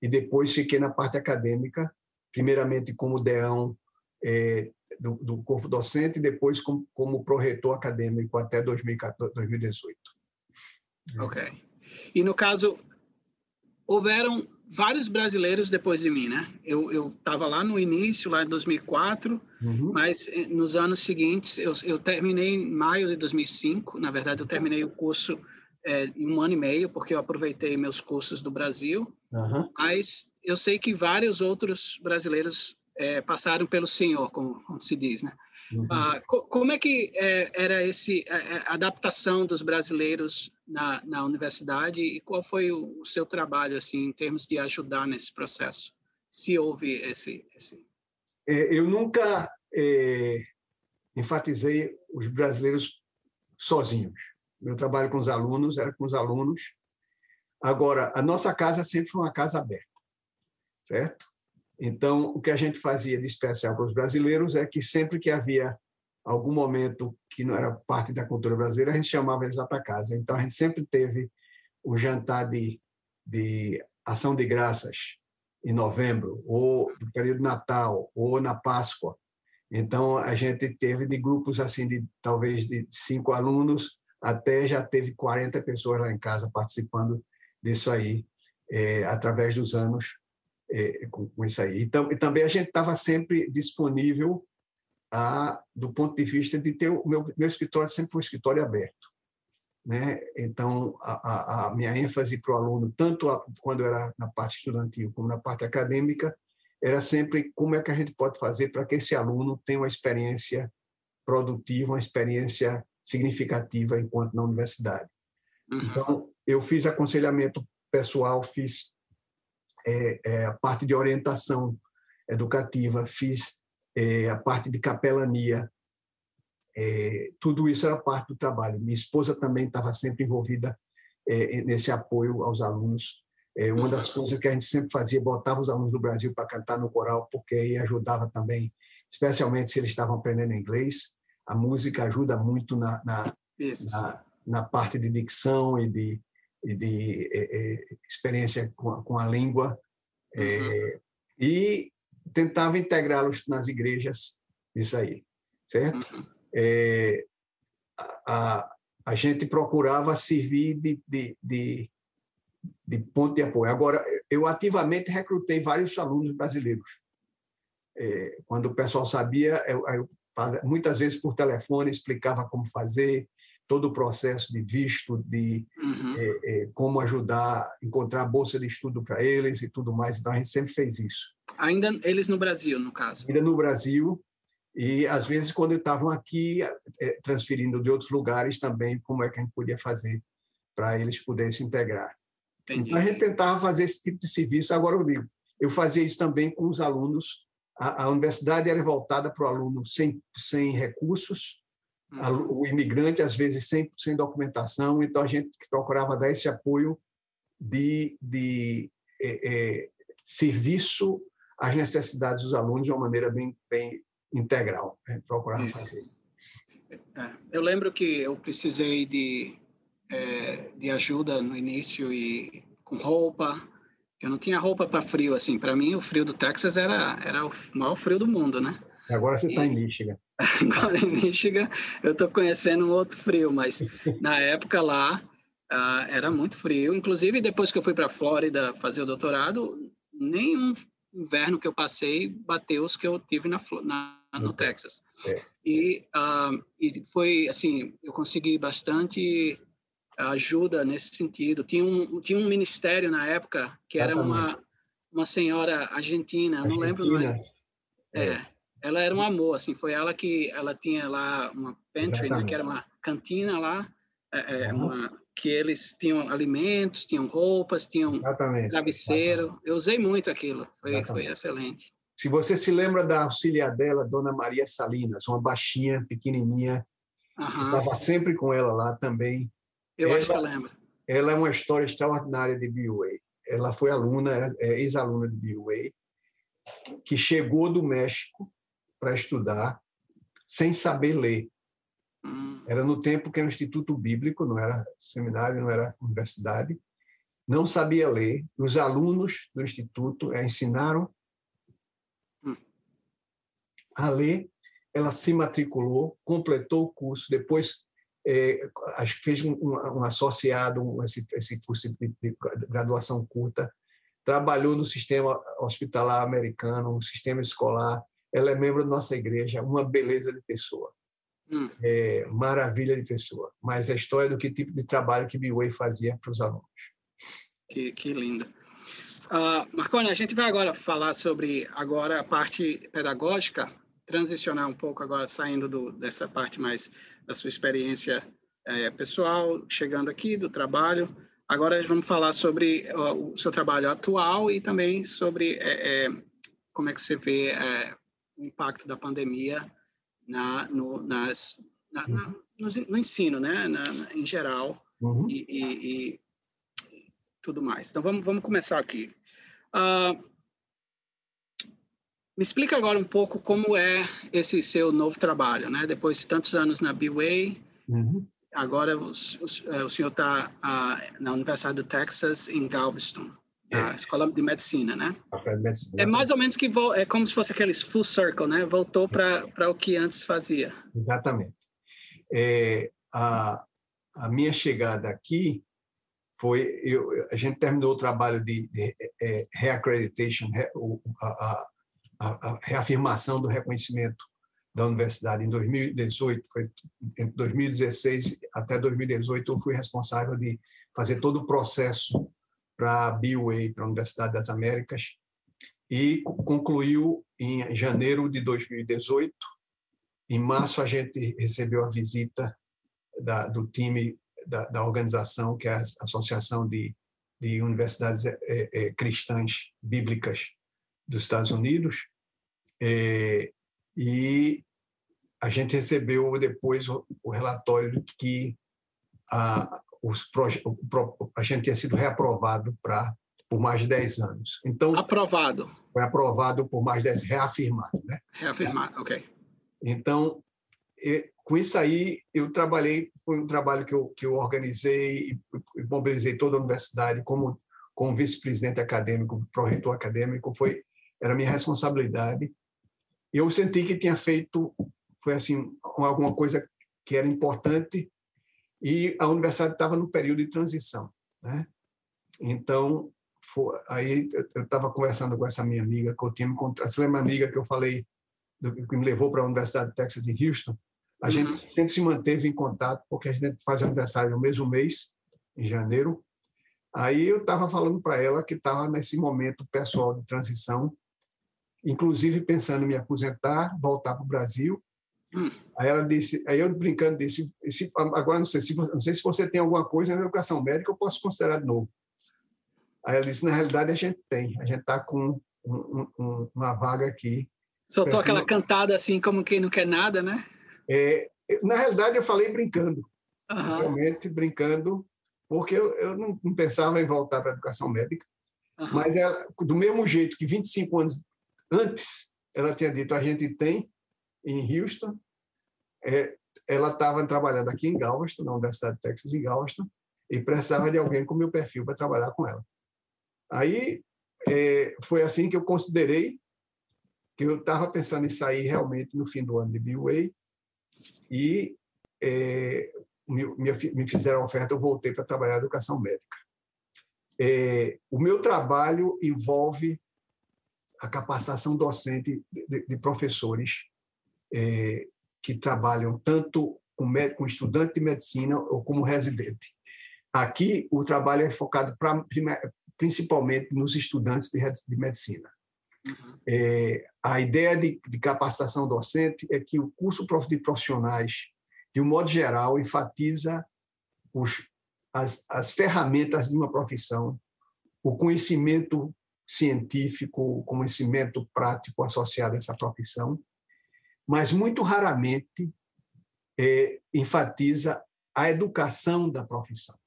e depois fiquei na parte acadêmica, primeiramente como deão é, do, do, corpo docente e depois como, como pró-reitor acadêmico até 2014, 2018. Ok. E no caso, houveram vários brasileiros depois de mim, né? Eu estava lá no início, lá em 2004, uhum. mas eh, nos anos seguintes, eu, eu terminei em maio de 2005, na verdade eu terminei o curso é, em um ano e meio, porque eu aproveitei meus cursos do Brasil, uhum. mas eu sei que vários outros brasileiros é, passaram pelo senhor, como, como se diz, né? Uhum. Ah, co como é que é, era esse a, é, é, a adaptação dos brasileiros na, na universidade e qual foi o, o, seu trabalho assim em termos de ajudar nesse processo? Se houve esse, esse... É, eu nunca enfatizei os brasileiros sozinhos. Meu trabalho com os alunos era com os alunos. Agora, a nossa casa sempre foi uma casa aberta, certo? Então, o que a gente fazia de especial para os brasileiros é que sempre que havia algum momento que não era parte da cultura brasileira, a gente chamava eles lá para casa. Então, a gente sempre teve o jantar de, de ação de graças em novembro, ou no período Natal, ou na Páscoa. Então, a gente teve de grupos assim de talvez de cinco alunos até já teve 40 pessoas lá em casa participando disso aí, é, através dos anos, é, com, com, isso aí. Então, e também a gente estava sempre disponível a, do ponto de vista de ter o meu, meu escritório sempre foi um escritório aberto. Né? Então, a, a minha ênfase para o aluno, tanto a, quando era na parte estudantil como na parte acadêmica, era sempre como é que a gente pode fazer para que esse aluno tenha uma experiência produtiva, uma experiência significativa enquanto na universidade. Uhum. Então, eu fiz aconselhamento pessoal, fiz é, é, a parte de orientação educativa, fiz é, a parte de capelania, é, tudo isso era parte do trabalho. Minha esposa também estava sempre envolvida é, nesse apoio aos alunos. É, uma das uhum. coisas que a gente sempre fazia, botava os alunos do Brasil para cantar no coral, porque aí ajudava também especialmente se eles estavam aprendendo inglês. A música ajuda muito na, na, na, na parte de dicção e de, e de é, é, experiência com a, com a língua. É, uhum. E tentava integrá-los nas igrejas, isso aí, certo? Uhum. É, a, a gente procurava servir de, de, de, de ponto de apoio. Agora, eu ativamente recrutei vários alunos brasileiros. É, quando o pessoal sabia, eu, eu, muitas vezes por telefone explicava como fazer, todo o processo de visto, de uhum. é, é, como ajudar, encontrar bolsa de estudo para eles e tudo mais. Então, a gente sempre fez isso. Ainda eles no Brasil, no caso? Ainda no Brasil. E, às vezes, quando estavam aqui, é, transferindo de outros lugares também, como é que a gente podia fazer para eles poderem se integrar. Entendi. Então, a gente tentava fazer esse tipo de serviço. Agora, eu digo, eu fazia isso também com os alunos. A, a universidade era voltada para o aluno sem, sem recursos, o imigrante, às vezes, sem, sem documentação, então a gente procurava dar esse apoio de, de é, é, serviço às necessidades dos alunos de uma maneira bem, bem integral. Né? Procurava Isso. fazer. É, eu lembro que eu precisei de, é, de ajuda no início e com roupa. Eu não tinha roupa para frio assim. Para mim, o frio do Texas era era o maior frio do mundo, né? Agora você está em Michigan. Agora em Michigan eu estou conhecendo um outro frio, mas na época lá uh, era muito frio. Inclusive, depois que eu fui para a Flórida fazer o doutorado, nenhum inverno que eu passei bateu os que eu tive na, na no Texas. É. E, uh, e foi assim, eu consegui bastante ajuda nesse sentido. Tinha um, tinha um ministério na época que era uma, uma senhora argentina, argentina. não lembro mais. É. é ela era um amor, assim, foi ela que ela tinha lá uma pantry, né, que era uma cantina lá, é, é, uma, que eles tinham alimentos, tinham roupas, tinham Exatamente. travesseiro. Exatamente. Eu usei muito aquilo, foi, foi excelente. Se você se lembra da auxiliar dela, Dona Maria Salinas, uma baixinha, pequenininha, estava sempre com ela lá também. Eu ela, acho que eu lembro. Ela é uma história extraordinária de BUA. Ela foi aluna, é, ex-aluna de BUA, que chegou do México para estudar sem saber ler. Hum. Era no tempo que era um instituto bíblico, não era seminário, não era universidade. Não sabia ler. Os alunos do instituto a ensinaram hum. a ler. Ela se matriculou, completou o curso, depois é, acho que fez um, um, associado, um, esse, esse curso de, de graduação curta, trabalhou no sistema hospitalar americano, no sistema escolar, ela é membro da nossa igreja, uma beleza de pessoa. Hum. É, maravilha de pessoa. Mas a história do que tipo de trabalho que Biway fazia para os alunos. Que, que lindo. Uh, Marconi, a gente vai agora falar sobre agora a parte pedagógica, transicionar um pouco agora, saindo do, dessa parte mais da sua experiência é, pessoal, chegando aqui do trabalho. Agora vamos falar sobre o seu trabalho atual e também sobre é, é, como é que você vê é, o impacto da pandemia na, no, nas, na, na, no, no, ensino, né, na, em geral, uhum. e, e, e, tudo mais. Então, vamos, vamos começar aqui. Uh, me explica agora um pouco como é esse seu novo trabalho, né? Depois de tantos anos na B-Way, uhum. agora o, o, é, o senhor está uh, ah, na Universidade do Texas, em Galveston a escola de medicina, né? É mais ou menos que é como se fosse aqueles full circle, né? Voltou para o que antes fazia. Exatamente. É, a, a minha chegada aqui foi eu, a gente terminou o trabalho de, de, de é, reaccreditation, re, a, a, a, reafirmação do reconhecimento da universidade em 2018, foi entre 2016 até 2018 eu fui responsável de fazer todo o processo para a BUA, para a Universidade das Américas, e concluiu em janeiro de 2018. Em março, a gente recebeu a visita da, do time da, da, organização, que é a Associação de, de Universidades é, é, Cristãs Bíblicas dos Estados Unidos, é, e a gente recebeu depois o, o relatório de que a, os a gente tinha sido reaprovado para por mais de 10 anos. Então aprovado. Foi aprovado por mais de 10, reafirmado, né? Reafirmado, ok. Então, com isso aí, eu trabalhei, foi um trabalho que eu, que eu organizei e mobilizei toda a universidade como, como vice-presidente acadêmico, pró-reitor acadêmico, foi, era minha responsabilidade. Eu senti que tinha feito, foi assim, alguma coisa que era importante e a universidade estava no período de transição, né? Então, foi, aí eu estava conversando com essa minha amiga que eu tinha me encontrado, essa lembra amiga que eu falei, do, que me levou para a Universidade de Texas em Houston? A uhum. gente sempre se manteve em contato, porque a gente faz aniversário no mesmo mês, em janeiro. Aí eu estava falando para ela que estava nesse momento pessoal de transição, inclusive pensando em me aposentar, voltar para o Brasil. Hum. Aí ela disse, aí eu brincando disse, agora não sei se não sei se você tem alguma coisa na educação médica, eu posso considerar de novo. Aí ela disse, na realidade a gente tem, a gente está com um, um, uma vaga aqui. Soltou aquela cantada assim como quem não quer nada, né? É, na realidade, eu falei brincando, uhum. realmente brincando, porque eu, eu não, não, pensava em voltar para a educação médica, uhum. mas ela, do mesmo jeito que 25 anos antes ela tinha dito a gente tem em Houston, é, ela estava trabalhando aqui em Galveston, na Universidade de Texas em Galveston, e precisava de alguém com meu perfil para trabalhar com ela. Aí é, foi assim que eu considerei que eu estava pensando em sair realmente no fim do ano de BUA e é, me, me, fizeram a oferta, eu voltei para trabalhar na educação médica. É, o meu trabalho envolve a capacitação docente de, de professores é, que trabalham tanto com, med, com estudante de medicina ou como residente. Aqui, o trabalho é focado pra, principalmente nos estudantes de, de medicina. Uhum. É, a ideia de, de, capacitação docente é que o curso de profissionais, de um modo geral, enfatiza os, as, as ferramentas de uma profissão, o conhecimento científico, conhecimento prático associado a essa profissão, mas muito raramente é, enfatiza a educação da profissão.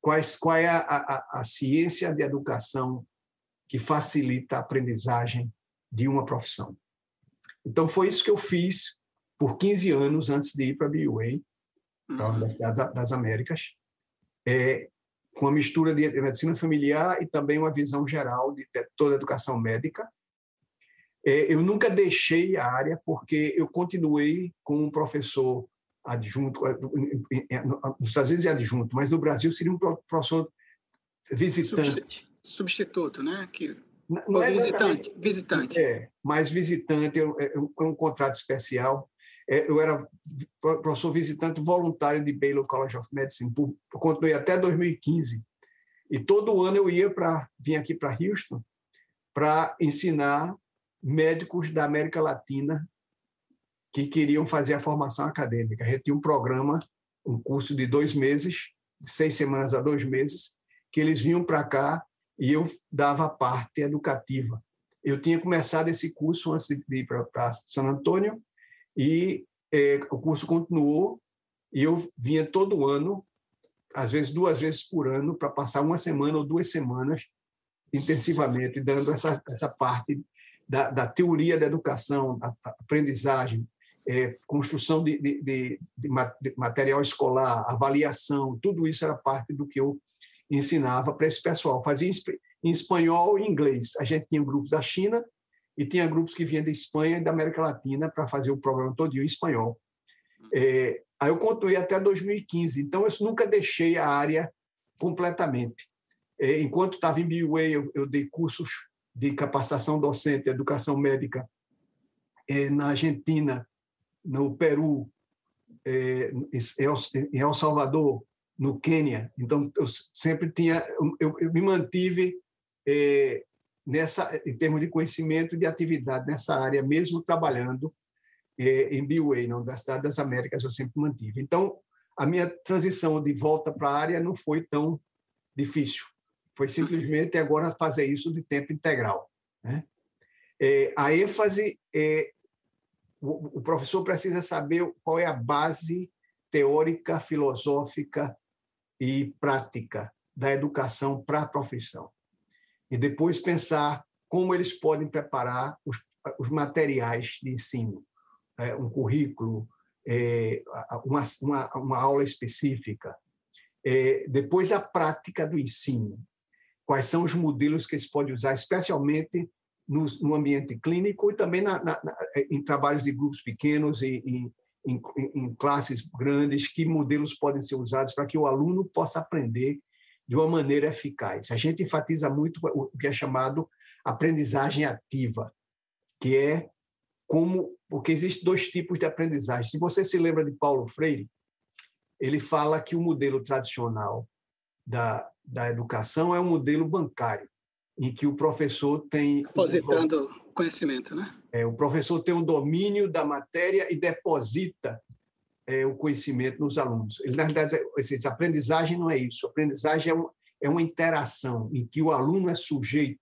Quais, qual é a, a, a ciência de educação que facilita a aprendizagem de uma profissão. Então, foi isso que eu fiz por 15 anos antes de ir para a BUA, para a uhum. Universidade das Américas, é, com a mistura de medicina familiar e também uma visão geral de toda a educação médica. É, eu nunca deixei a área porque eu continuei com um professor adjunto, é, nos Estados Unidos é adjunto, mas no Brasil seria um professor visitante substituto, né? Que, não é visitante, visitante. É, mas visitante é, é, é um contrato especial. É, eu era professor visitante voluntário de Baylor College of Medicine, por, eu continuei até 2015. E todo ano eu ia para vir aqui para Houston para ensinar médicos da América Latina que queriam fazer a formação acadêmica. A gente tinha um programa, um curso de dois meses, seis semanas a dois meses, que eles vinham para cá e eu dava a parte educativa. Eu tinha começado esse curso antes de ir para San Antônio e é, o curso continuou e eu vinha todo ano, às vezes duas vezes por ano, para passar uma semana ou duas semanas intensivamente dando essa, essa parte da, da teoria da educação, da aprendizagem, é, construção de, de, de, de, material escolar, avaliação, tudo isso era parte do que eu ensinava para esse pessoal. Fazia em espanhol e inglês. A gente tinha grupos da China e tinha grupos que vinham da Espanha e da América Latina para fazer o programa todo em espanhol. É, aí eu continuei até 2015, então eu nunca deixei a área completamente. É, enquanto estava em BUA, eu, eu, dei cursos de capacitação docente, educação médica é, na Argentina, no Peru, é, em El Salvador, no Quênia. Então, eu sempre tinha, eu, eu me mantive é, nessa, em termos de conhecimento e de atividade nessa área, mesmo trabalhando é, em BUA, na Universidade das Américas, eu sempre mantive. Então, a minha transição de volta para a área não foi tão difícil. Foi simplesmente agora fazer isso de tempo integral. Né? É, a ênfase é o, o professor precisa saber qual é a base teórica, filosófica e prática da educação para a profissão. E depois pensar como eles podem preparar os, os materiais de ensino, é, um currículo, é, uma, uma, uma, aula específica. É, depois, a prática do ensino. Quais são os modelos que eles podem usar, especialmente no, no ambiente clínico e também na, na, em trabalhos de grupos pequenos e em, em classes grandes, que modelos podem ser usados para que o aluno possa aprender de uma maneira eficaz. A gente enfatiza muito o que é chamado aprendizagem ativa, que é como porque existem dois tipos de aprendizagem. Se você se lembra de Paulo Freire, ele fala que o modelo tradicional da, da educação é um modelo bancário, em que o professor tem depositando um, conhecimento, né? É, o professor tem um domínio da matéria e deposita é, o conhecimento nos alunos. Ele, na verdade, a aprendizagem não é isso. A aprendizagem é, um, é uma interação em que o aluno é sujeito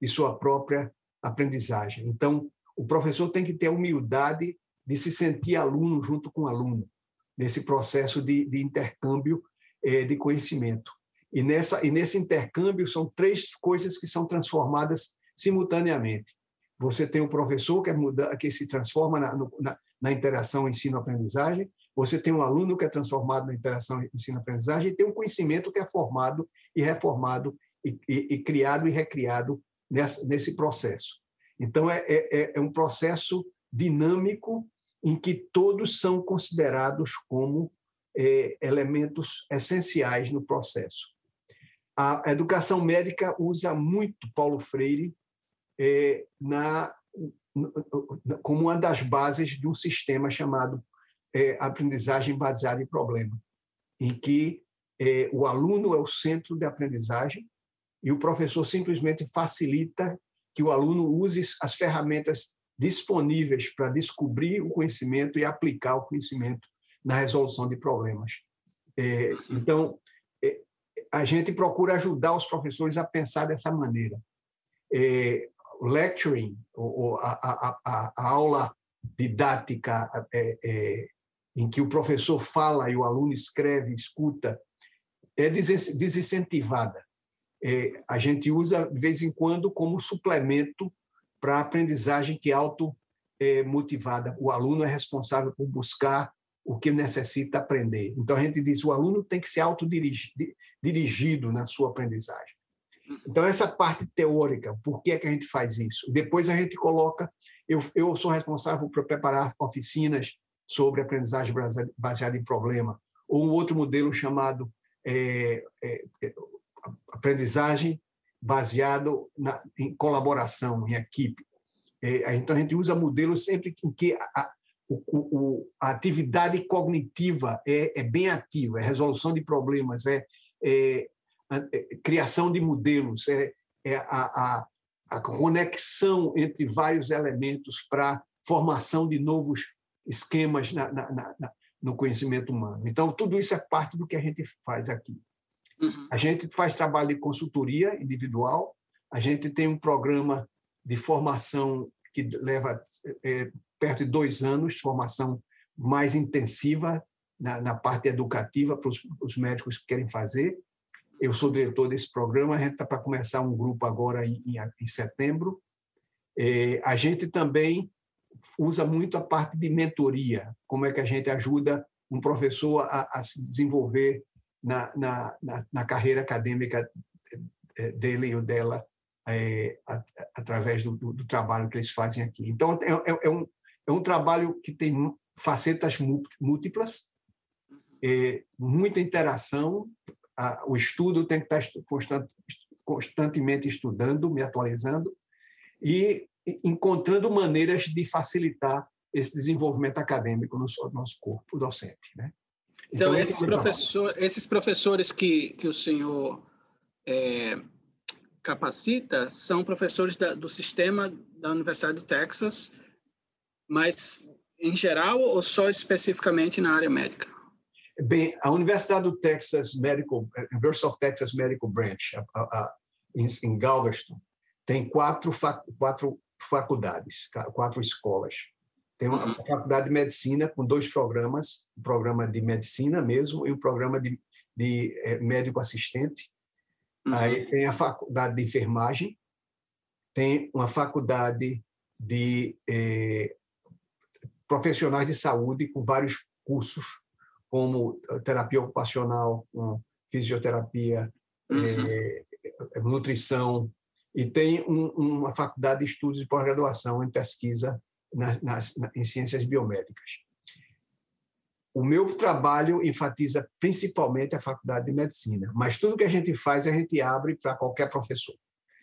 de sua própria aprendizagem. Então, o professor tem que ter a humildade de se sentir aluno junto com o aluno, nesse processo de, de intercâmbio é, de conhecimento. E, nessa, e nesse intercâmbio são três coisas que são transformadas simultaneamente. Você tem o professor que, é muda, que se transforma na, na, na interação ensino-aprendizagem, você tem um aluno que é transformado na interação ensino-aprendizagem e tem um conhecimento que é formado e reformado e, e, e criado e recriado nessa, nesse processo. Então, é, é, é, é um processo dinâmico em que todos são considerados como é, elementos essenciais no processo. A educação médica usa muito Paulo Freire é, na, como uma das bases de um sistema chamado é, aprendizagem baseada em problema, em que é, o aluno é o centro de aprendizagem e o professor simplesmente facilita que o aluno use as ferramentas disponíveis para descobrir o conhecimento e aplicar o conhecimento na resolução de problemas. É, então, é, a gente procura ajudar os professores a pensar dessa maneira. É, lecturing, ou a, a, a, aula didática é, é, em que o professor fala e o aluno escreve, escuta, é desincentivada é, a gente usa de vez em quando como suplemento para a aprendizagem que é auto-motivada. O aluno é responsável por buscar o que necessita aprender. Então, a gente diz o aluno tem que ser autodirigido na sua aprendizagem. Então, essa parte teórica, por que é que a gente faz isso? Depois a gente coloca, eu, eu sou responsável por preparar oficinas sobre aprendizagem baseada em problema, ou um outro modelo chamado é, é, aprendizagem baseado na, em colaboração, em equipe. É, então, a gente usa modelos sempre em que a, o, a atividade cognitiva é, é, bem ativa, é resolução de problemas, é, é, é criação de modelos, é, é a, a, a, conexão entre vários elementos para formação de novos esquemas na, na, na, no conhecimento humano. Então, tudo isso é parte do que a gente faz aqui. Uhum. A gente faz trabalho de consultoria individual, a gente tem um programa de formação que leva é, perto de dois anos, formação mais intensiva na, na parte educativa para os, os, médicos que querem fazer. Eu sou diretor desse programa, a gente está para começar um grupo agora em, em, em setembro. É, a gente também usa muito a parte de mentoria, como é que a gente ajuda um professor a, a se desenvolver na, na, na, na carreira acadêmica eh, dele ou dela é, através do, do, do, trabalho que eles fazem aqui. Então, é, é, é, um, é um trabalho que tem facetas múltiplas, é, muita interação, a, o estudo tem que estar constant, constantemente estudando, me atualizando e encontrando maneiras de facilitar esse desenvolvimento acadêmico no nosso corpo docente. Né? Então, então esses, professor, esses professores que, que o senhor é, capacita são professores da, do sistema da Universidade do Texas, mas em geral ou só especificamente na área médica? Bem, a Universidade do Texas Medical, University of Texas Medical Branch, a, a, em, em Galveston, tem quatro, quatro faculdades, quatro escolas. Tem uma uhum. faculdade de medicina com dois programas, um programa de medicina mesmo e um programa de, de é, médico assistente, Uhum. Aí tem a faculdade de enfermagem, tem uma faculdade de eh, profissionais de saúde com vários cursos, como terapia ocupacional, com fisioterapia, uhum. eh, nutrição, e tem um, uma faculdade de estudos de pós-graduação em pesquisa nas, nas, em ciências biomédicas. O meu trabalho enfatiza principalmente a faculdade de medicina, mas tudo que a gente faz a gente abre para qualquer professor.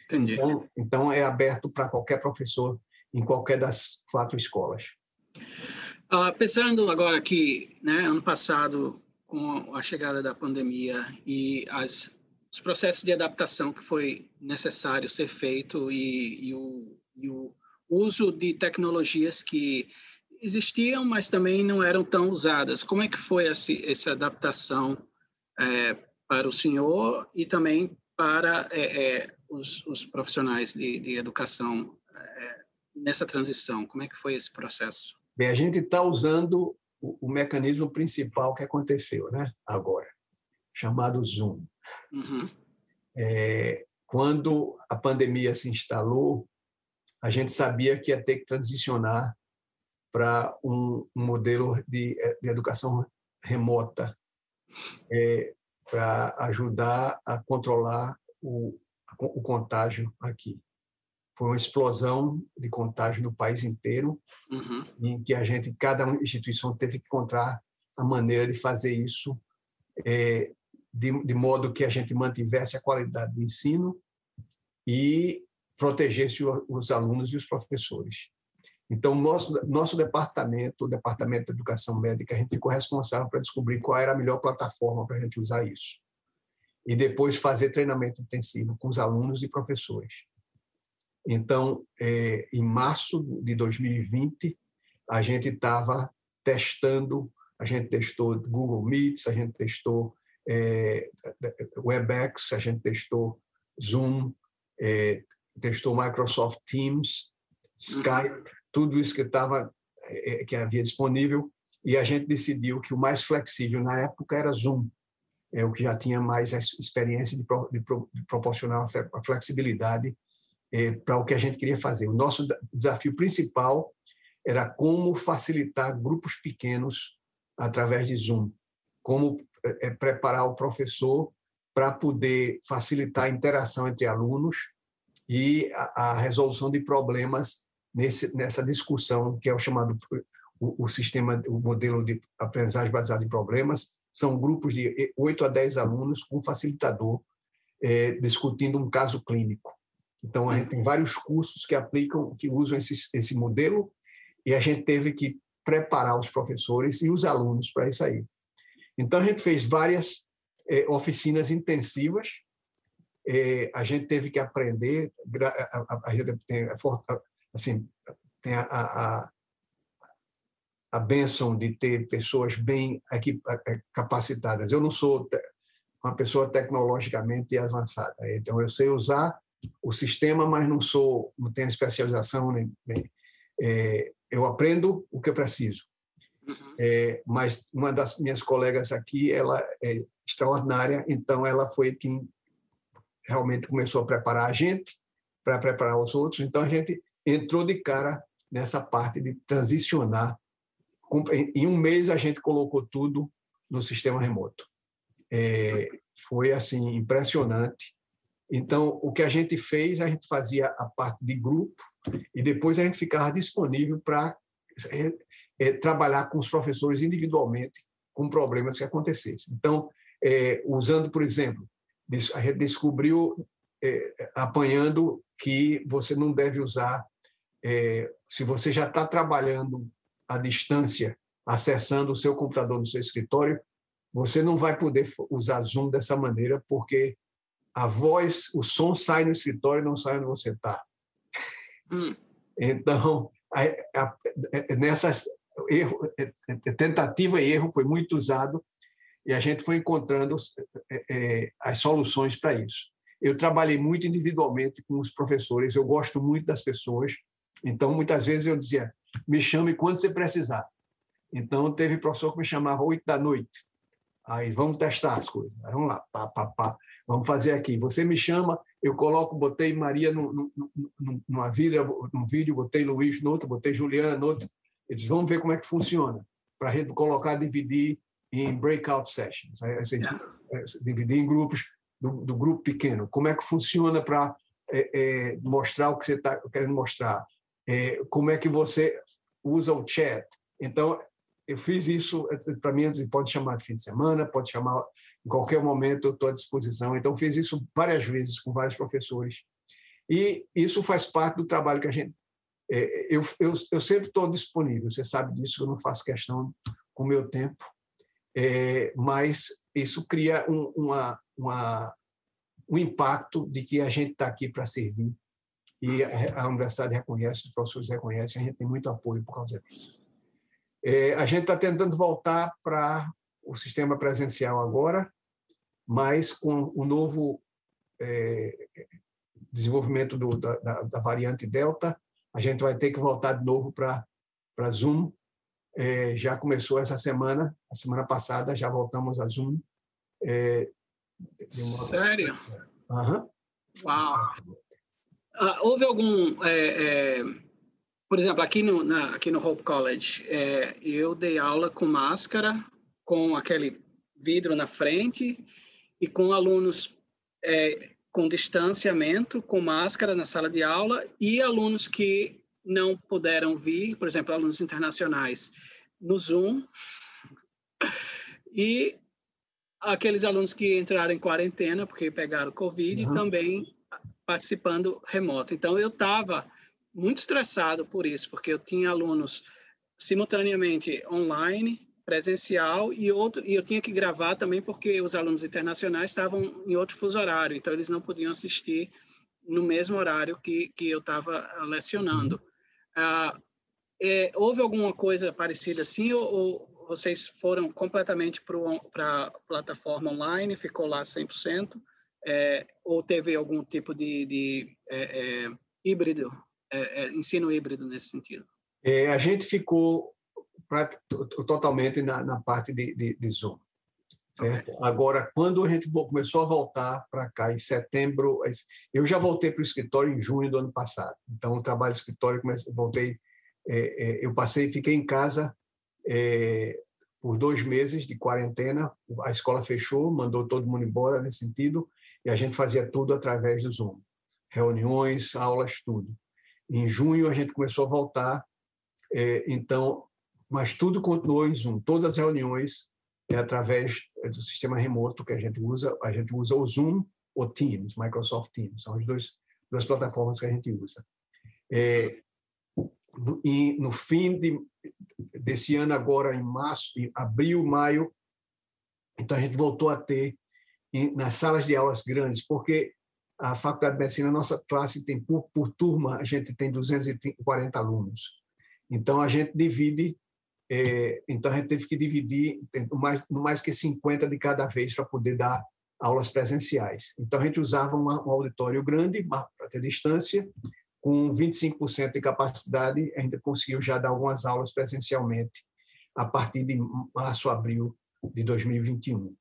Entendi. Então, então é aberto para qualquer professor em qualquer das quatro escolas. Uh, pensando agora que, né, ano passado, com a chegada da pandemia e as, os processos de adaptação que foi necessário ser feito e, e, o, e o uso de tecnologias que existiam, mas também não eram tão usadas. Como é que foi essa, essa adaptação é, para o senhor e também para é, é, os, os, profissionais de, de educação é, nessa transição? Como é que foi esse processo? Bem, a gente está usando o, o, mecanismo principal que aconteceu, né? Agora, chamado Zoom. Uhum. É, quando a pandemia se instalou, a gente sabia que ia ter que transicionar para um, um, modelo de, de, educação remota, é, para ajudar a controlar o, o contágio aqui. Foi uma explosão de contágio no país inteiro, uhum. em que a gente, cada instituição teve que encontrar a maneira de fazer isso é, de, de modo que a gente mantivesse a qualidade do ensino e protegesse os alunos e os professores. Então, nosso, nosso departamento, o Departamento de Educação Médica, a gente ficou responsável para descobrir qual era a melhor plataforma para a gente usar isso. E depois fazer treinamento intensivo com os alunos e professores. Então, é, em março de 2020, a gente estava testando, a gente testou Google Meets, a gente testou é, WebEx, a gente testou Zoom, é, testou Microsoft Teams, Skype, tudo isso que estava é, que havia disponível. E a gente decidiu que o mais flexível na época era Zoom, é o que já tinha mais experiência de, de, de proporcionar a flexibilidade é, para o que a gente queria fazer. O nosso desafio principal era como facilitar grupos pequenos através de Zoom, como é, é preparar o professor para poder facilitar a interação entre alunos e a, a resolução de problemas nesse, nessa discussão que é o chamado o, o, sistema, o modelo de aprendizagem baseado em problemas. São grupos de 8 a 10 alunos com facilitador é, discutindo um caso clínico. Então, a gente tem vários cursos que aplicam, que usam esse, esse modelo, e a gente teve que preparar os professores e os alunos para isso aí. Então, a gente fez várias é, oficinas intensivas, é, a gente teve que aprender, a, a, a gente tem, assim, tem a, a, a benção de ter pessoas bem aqui, capacitadas. Eu não sou uma pessoa tecnologicamente avançada, então eu sei usar o sistema, mas não sou, não tenho especialização nem, nem é, eu aprendo o que eu preciso. Uhum. É, mas uma das minhas colegas aqui, ela é extraordinária, então ela foi quem realmente começou a preparar a gente para preparar os outros. Então a gente entrou de cara nessa parte de transicionar. Em um mês a gente colocou tudo no sistema remoto. É, foi assim impressionante. Então o que a gente fez, a gente fazia a parte de grupo e depois a gente ficava disponível para é, é, trabalhar com os professores individualmente com problemas que acontecessem. Então, é, usando, por exemplo, a gente descobriu, é, apanhando, que você não deve usar, é, se você já está trabalhando à distância, acessando o seu computador no seu escritório, você não vai poder usar Zoom dessa maneira, porque a voz, o som sai no escritório e não sai onde você está. Hum. Então, a, a, nessas erro, é, é, tentativa e erro foi muito usado e a gente foi encontrando é, as soluções para isso. Eu trabalhei muito individualmente com os professores, eu gosto muito das pessoas, então muitas vezes eu dizia, me chame quando você precisar. Então teve professor que me chamava oito da noite. Aí vamos testar as coisas. Aí, vamos lá, pá, pá, pá. Vamos fazer aqui. Você me chama, eu coloco, botei Maria no, no, numa vida, num vídeo, botei Luiz no outro, botei Juliana no outro. Eles vão ver como é que funciona, para colocar, dividir em breakout sessions, assim, dividir em grupos do, do, grupo pequeno. Como é que funciona para é, é, mostrar o que você está querendo mostrar? É, como é que você usa o chat? Então, eu fiz isso, para mim, pode chamar de fim de semana, pode chamar em qualquer momento, eu estou à disposição. Então, fiz isso várias vezes com vários professores. E isso faz parte do trabalho que a gente. É, eu, eu, eu sempre estou disponível, você sabe disso, eu não faço questão com o meu tempo, é, mas isso cria um, uma, uma, um impacto de que a gente está aqui para servir e a, universidade reconhece, os professores reconhecem, a gente tem muito apoio por causa disso. É, a gente está tentando voltar para o sistema presencial agora, mas com o novo é, desenvolvimento do, da, da, variante Delta, a gente vai ter que voltar de novo para Zoom. É, já começou essa semana, a semana passada já voltamos a Zoom. É, uma... Sério? Uhum. Uau! Ah, houve algum é, é por exemplo, aqui no, na, aqui no Hope College, é, eu dei aula com máscara, com aquele vidro na frente e com alunos é, com distanciamento, com máscara na sala de aula e alunos que não puderam vir, por exemplo, alunos internacionais, no Zoom. E aqueles alunos que entraram em quarentena porque pegaram Covid uhum. também participando remoto. Então, eu estava muito estressado por isso, porque eu tinha alunos simultaneamente online, presencial e outro e eu tinha que gravar também porque os alunos internacionais estavam em outro fuso horário, então eles não podiam assistir no mesmo horário que, que eu estava lecionando. Ah, é, houve alguma coisa parecida assim ou, ou vocês foram completamente para a plataforma online, ficou lá 100%? É, ou teve algum tipo de, de é, é híbrido é, é, ensino híbrido nesse sentido? É, a gente ficou totalmente na, na, parte de, de, de Zoom. Certo? Okay. Agora, quando a gente começou a voltar para cá em setembro, eu já voltei para o escritório em junho do ano passado. Então, o trabalho do escritório, comecei, voltei, é, é, eu passei, fiquei em casa é, por dois meses de quarentena. A escola fechou, mandou todo mundo embora nesse sentido, e a gente fazia tudo através do Zoom, reuniões, aulas, tudo. Em junho a gente começou a voltar, é, então, mas tudo continuou em Zoom. Todas as reuniões é através do sistema remoto que a gente usa. A gente usa o Zoom ou Teams, Microsoft Teams. São as duas, plataformas que a gente usa. É, e no fim de, desse ano agora, em março, em abril, maio, então a gente voltou a ter nas salas de aulas grandes, porque a Faculdade de Medicina, nossa classe tem, por, por turma, a gente tem 240 alunos. Então, a gente divide, é, então a gente teve que dividir mais, mais que 50 de cada vez para poder dar aulas presenciais. Então, a gente usava uma, um auditório grande, para ter distância, com 25% de capacidade, a gente conseguiu já dar algumas aulas presencialmente a partir de março, abril de 2021.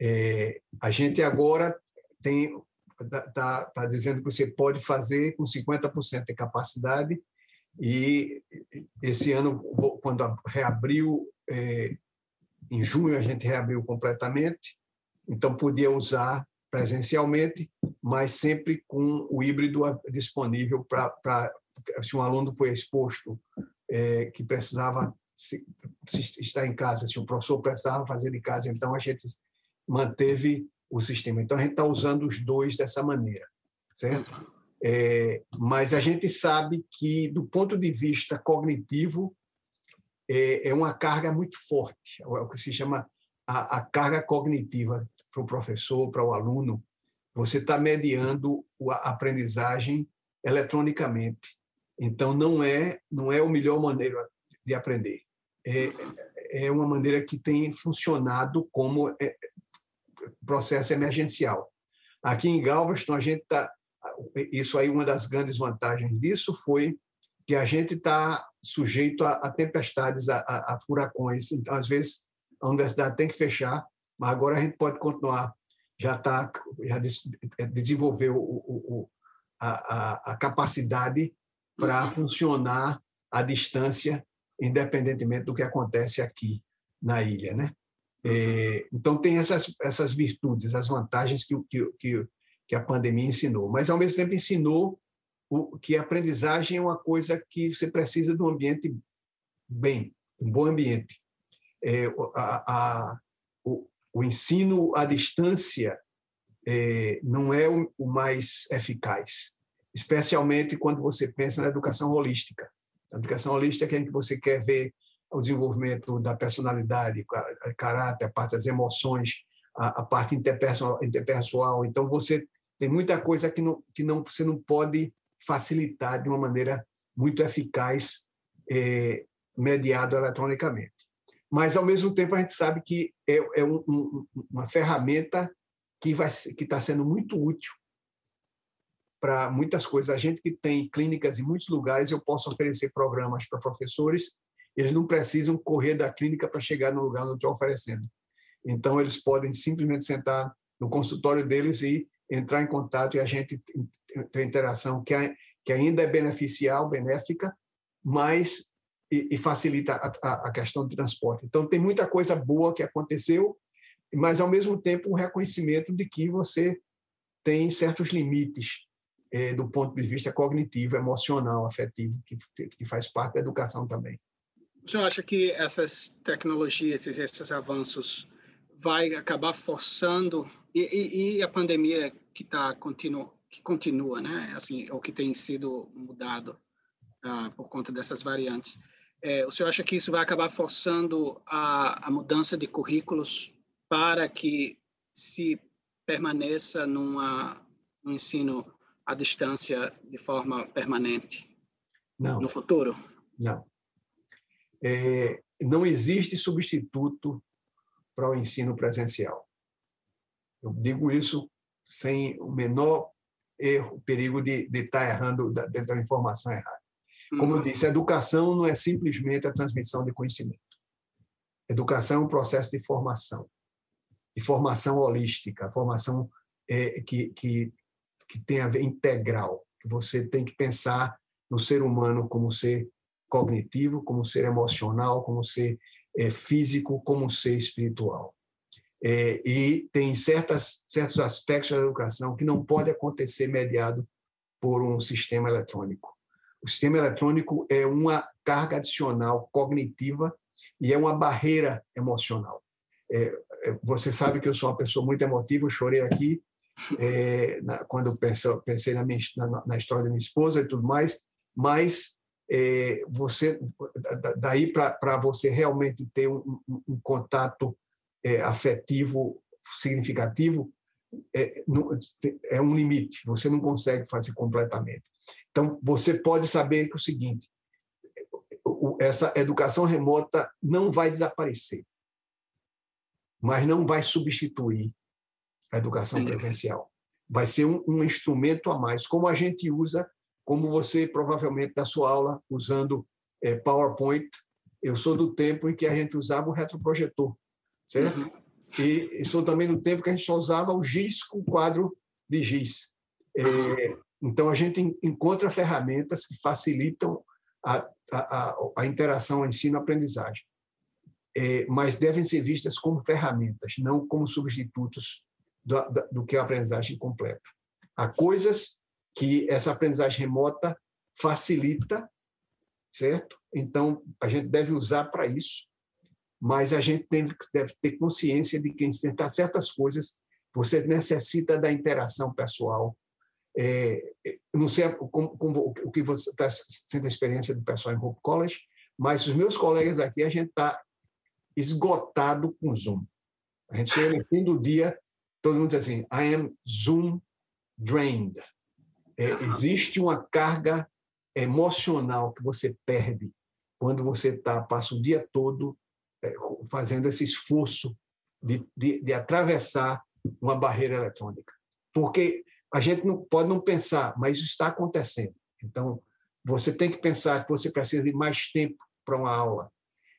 É, a gente agora está tá, tá dizendo que você pode fazer com 50% de capacidade e esse ano, quando reabriu, é, em junho a gente reabriu completamente, então podia usar presencialmente, mas sempre com o híbrido disponível para se um aluno foi exposto é, que precisava se, se estar em casa, se o professor precisava fazer de casa, então a gente manteve o sistema. Então, a gente está usando os dois dessa maneira, certo? É, mas a gente sabe que, do ponto de vista cognitivo, é, é uma carga muito forte, é o que se chama a, a carga cognitiva para o professor, para o aluno. Você está mediando a aprendizagem eletronicamente. Então, não é, não é a melhor maneira de aprender. É, é uma maneira que tem funcionado como é, processo emergencial. Aqui em Galveston, a gente está. Isso aí, uma das grandes vantagens disso foi que a gente está sujeito a, a tempestades, a, a, a, furacões. Então, às vezes, a universidade tem que fechar mas agora a gente pode continuar, já está, já desenvolveu o, o, a, capacidade para uhum. funcionar à distância, independentemente do que acontece aqui na ilha, né? É, então tem essas essas virtudes, as vantagens que, que, que a pandemia ensinou, mas ao mesmo tempo ensinou o, que a aprendizagem é uma coisa que você precisa de um ambiente bem, um bom ambiente. É, a, a, o, o, ensino à distância é, não é o, o, mais eficaz, especialmente quando você pensa na educação holística. A educação holística é em que você quer ver o desenvolvimento da personalidade, caráter, a parte das emoções, a, a parte interpessoal, interpessoal. Então, você tem muita coisa que, não, que não, você não pode facilitar de uma maneira muito eficaz, é, mediado eletronicamente. Mas, ao mesmo tempo, a gente sabe que é, é um, um, uma ferramenta que está sendo muito útil para muitas coisas. A gente que tem clínicas em muitos lugares, eu posso oferecer programas para professores, eles não precisam correr da clínica para chegar no lugar onde eu estou oferecendo. Então, eles podem simplesmente sentar no consultório deles e entrar em contato e a gente ter interação que, que ainda é beneficial, benéfica, mas e, e facilita a, a, questão do transporte. Então, tem muita coisa boa que aconteceu, mas, ao mesmo tempo, um reconhecimento de que você tem certos limites é, do ponto de vista cognitivo, emocional, afetivo, que, que faz parte da educação também. O senhor acha que essas tecnologias, esses avanços, vai acabar forçando e, e, e a pandemia que está continua, que continua, né? Assim, ou que tem sido mudado uh, por conta dessas variantes. É, o senhor acha que isso vai acabar forçando a, a mudança de currículos para que se permaneça numa, num ensino à distância de forma permanente não. no futuro? Não. É, não existe substituto para o ensino presencial. Eu digo isso sem o menor erro, perigo de, de estar errando, da, da informação errada. Como eu uhum. disse, a educação não é simplesmente a transmissão de conhecimento. Educação é um processo de formação, de formação holística, formação é, que, que, que tem a ver integral, que você tem que pensar no ser humano como ser cognitivo, como ser emocional, como ser é, físico, como ser espiritual. É, e tem certas, certos aspectos da educação que não pode acontecer mediado por um sistema eletrônico. O sistema eletrônico é uma carga adicional cognitiva e é uma barreira emocional. É, é você sabe que eu sou uma pessoa muito emotiva, eu chorei aqui é, na, quando pensei, pensei na, minha, na, na, história da minha esposa e tudo mais, mas é, você daí para você realmente ter um, um, um contato é, afetivo significativo é, é um limite, você não consegue fazer completamente. Então, você pode saber que o seguinte, essa educação remota não vai desaparecer, mas não vai substituir a educação presencial. Vai ser um, um instrumento a mais, como a gente usa, como você provavelmente da sua aula usando é, PowerPoint. Eu sou do tempo em que a gente usava o retroprojetor certo? Uhum. E, sou também no tempo que a gente só usava o giz com quadro de giz. É, então, a gente encontra ferramentas que facilitam a, a, a interação ensino-aprendizagem, é, mas devem ser vistas como ferramentas, não como substitutos do, do que a aprendizagem completa. Há coisas que essa aprendizagem remota facilita, certo? Então, a gente deve usar para isso, mas a gente tem, deve ter consciência de que tentar certas coisas você necessita da interação pessoal. É, não sei como, como, o que você está sendo a experiência do pessoal em Hope College, mas os meus colegas aqui, a gente está esgotado com Zoom. A gente chega no fim do dia, todo mundo diz assim, I am Zoom drained. É, existe uma carga emocional que você perde quando você tá, passa o dia todo é, fazendo esse esforço de, de, de atravessar uma barreira eletrônica. Porque a gente não pode não pensar, mas isso está acontecendo. Então, você tem que pensar que você precisa de mais tempo para uma aula.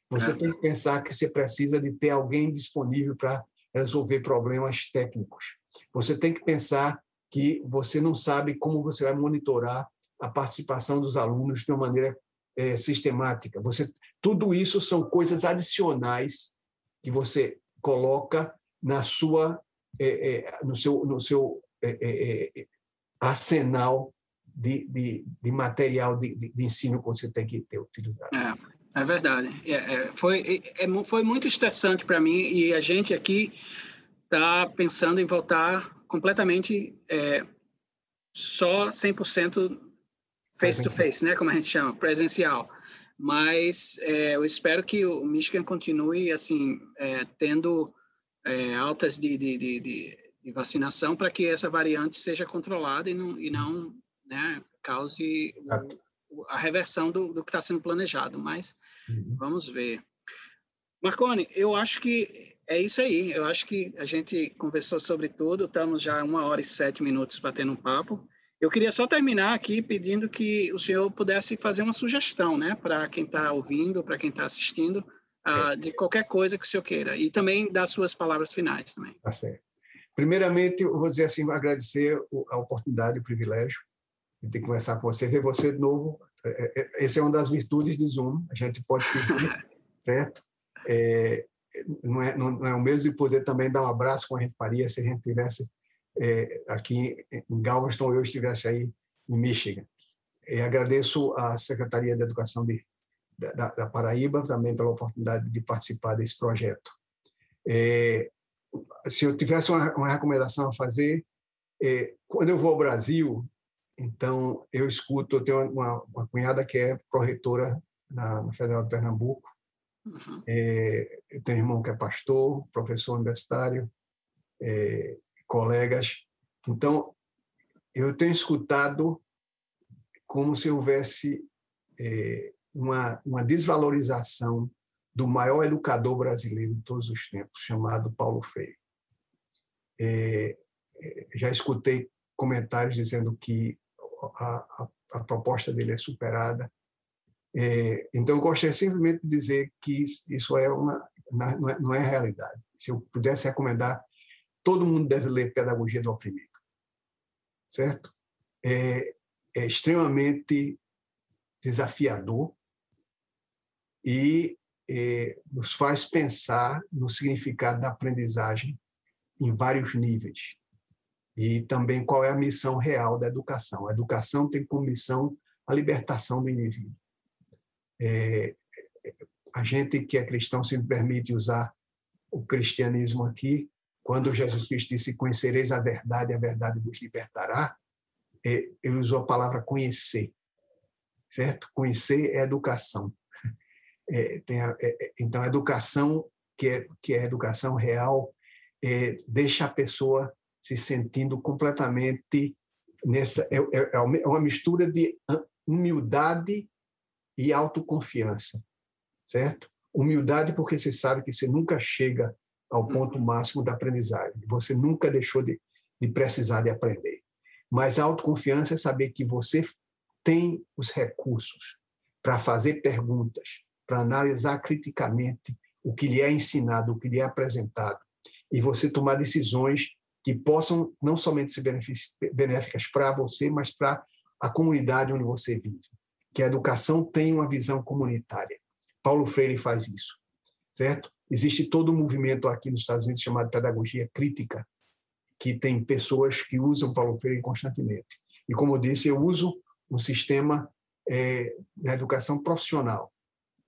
Você é. tem que pensar que você precisa de ter alguém disponível para resolver problemas técnicos. Você tem que pensar que você não sabe como você vai monitorar a participação dos alunos de uma maneira é, sistemática. Você, tudo isso são coisas adicionais que você coloca na sua, é, é, no seu, no seu é, é, é, arsenal de, de, de material de, de, ensino que você tem que ter utilizado. É, é verdade. foi, foi muito estressante para mim e a gente aqui está pensando em voltar completamente só 100% face to face, né, como a gente chama, presencial. Mas é, eu espero que o Michigan continue assim é, tendo é, altas de, de, de, de vacinação para que essa variante seja controlada e não, e não né, cause o, a reversão do, do que está sendo planejado. Mas uhum. vamos ver. Marconi, eu acho que é isso aí. Eu acho que a gente conversou sobre tudo. Estamos já uma hora e sete minutos batendo um papo. Eu queria só terminar aqui pedindo que o senhor pudesse fazer uma sugestão, né, para quem está ouvindo, para quem está assistindo, uh, de qualquer coisa que o senhor queira, e também das suas palavras finais também. Tá certo. Primeiramente, eu vou dizer assim, agradecer a oportunidade, o privilégio de ter conversar com você, ver você de novo. É, é, essa é uma das virtudes de Zoom, a gente pode se certo? É, não, é, não, é o mesmo de poder também dar um abraço com a gente faria se a gente tivesse é, aqui em Galveston eu estivesse aí em Michigan. E agradeço à Secretaria de Educação de, da, da, Paraíba também pela oportunidade de participar desse projeto. É, se eu tivesse uma, uma, recomendação a fazer, é, quando eu vou ao Brasil, então eu escuto, eu tenho uma, uma cunhada que é corretora na, na Federal de Pernambuco, uhum. é, eu tenho um irmão que é pastor, professor universitário, é, colegas. Então, eu tenho escutado como se houvesse é, uma, uma desvalorização do maior educador brasileiro de todos os tempos, chamado Paulo Freire. É, é já escutei comentários dizendo que a, a, a proposta dele é superada. É, então, eu gostaria simplesmente de dizer que isso é uma, não, é, não é realidade. Se eu pudesse recomendar todo mundo deve ler Pedagogia do Oprimido, certo? É, é extremamente desafiador e é, nos faz pensar no significado da aprendizagem em vários níveis e também qual é a missão real da educação. A educação tem como missão a libertação do indivíduo. É, a gente que é cristão se permite usar o cristianismo aqui quando Jesus Cristo disse: Conhecereis a verdade, a verdade vos libertará, é, ele usou a palavra conhecer, certo? Conhecer é educação. É, a, é, é, então, a educação, que é, que é educação real, é, deixa a pessoa se sentindo completamente nessa. É, é uma mistura de humildade e autoconfiança, certo? Humildade, porque você sabe que você nunca chega ao ponto máximo da aprendizagem. Você nunca deixou de, de precisar de aprender. Mas a autoconfiança é saber que você tem os recursos para fazer perguntas, para analisar criticamente o que lhe é ensinado, o que lhe é apresentado, e você tomar decisões que possam não somente ser benéficas para você, mas para a comunidade onde você vive. Que a educação tem uma visão comunitária. Paulo Freire faz isso, certo? Existe todo um movimento aqui nos Estados Unidos chamado pedagogia crítica, que tem pessoas que usam Paulo Freire constantemente. E, como eu disse, eu uso um sistema é, da educação profissional,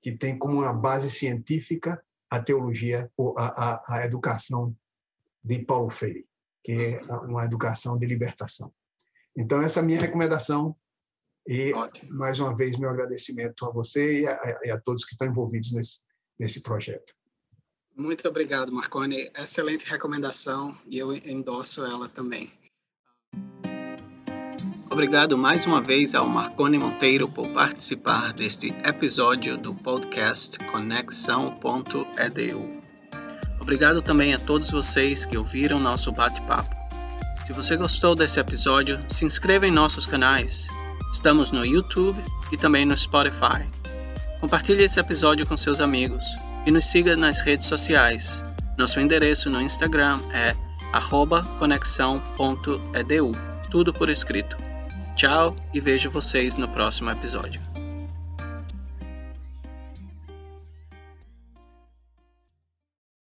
que tem como uma base científica a teologia, ou a, a, a educação de Paulo Freire, que é uma educação de libertação. Então, essa é a minha recomendação. E, Ótimo. mais uma vez, meu agradecimento a você e a, e a todos que estão envolvidos nesse, nesse projeto. Muito obrigado, Marconi. Excelente recomendação e eu endosso ela também. Obrigado mais uma vez ao Marconi Monteiro por participar deste episódio do podcast Conexão.edu. Obrigado também a todos vocês que ouviram nosso bate-papo. Se você gostou desse episódio, se inscreva em nossos canais. Estamos no YouTube e também no Spotify. Compartilhe esse episódio com seus amigos e nos siga nas redes sociais, Nosso endereço no Instagram é conexão.edu, tudo por escrito. Tchau e vejo vocês no próximo episódio.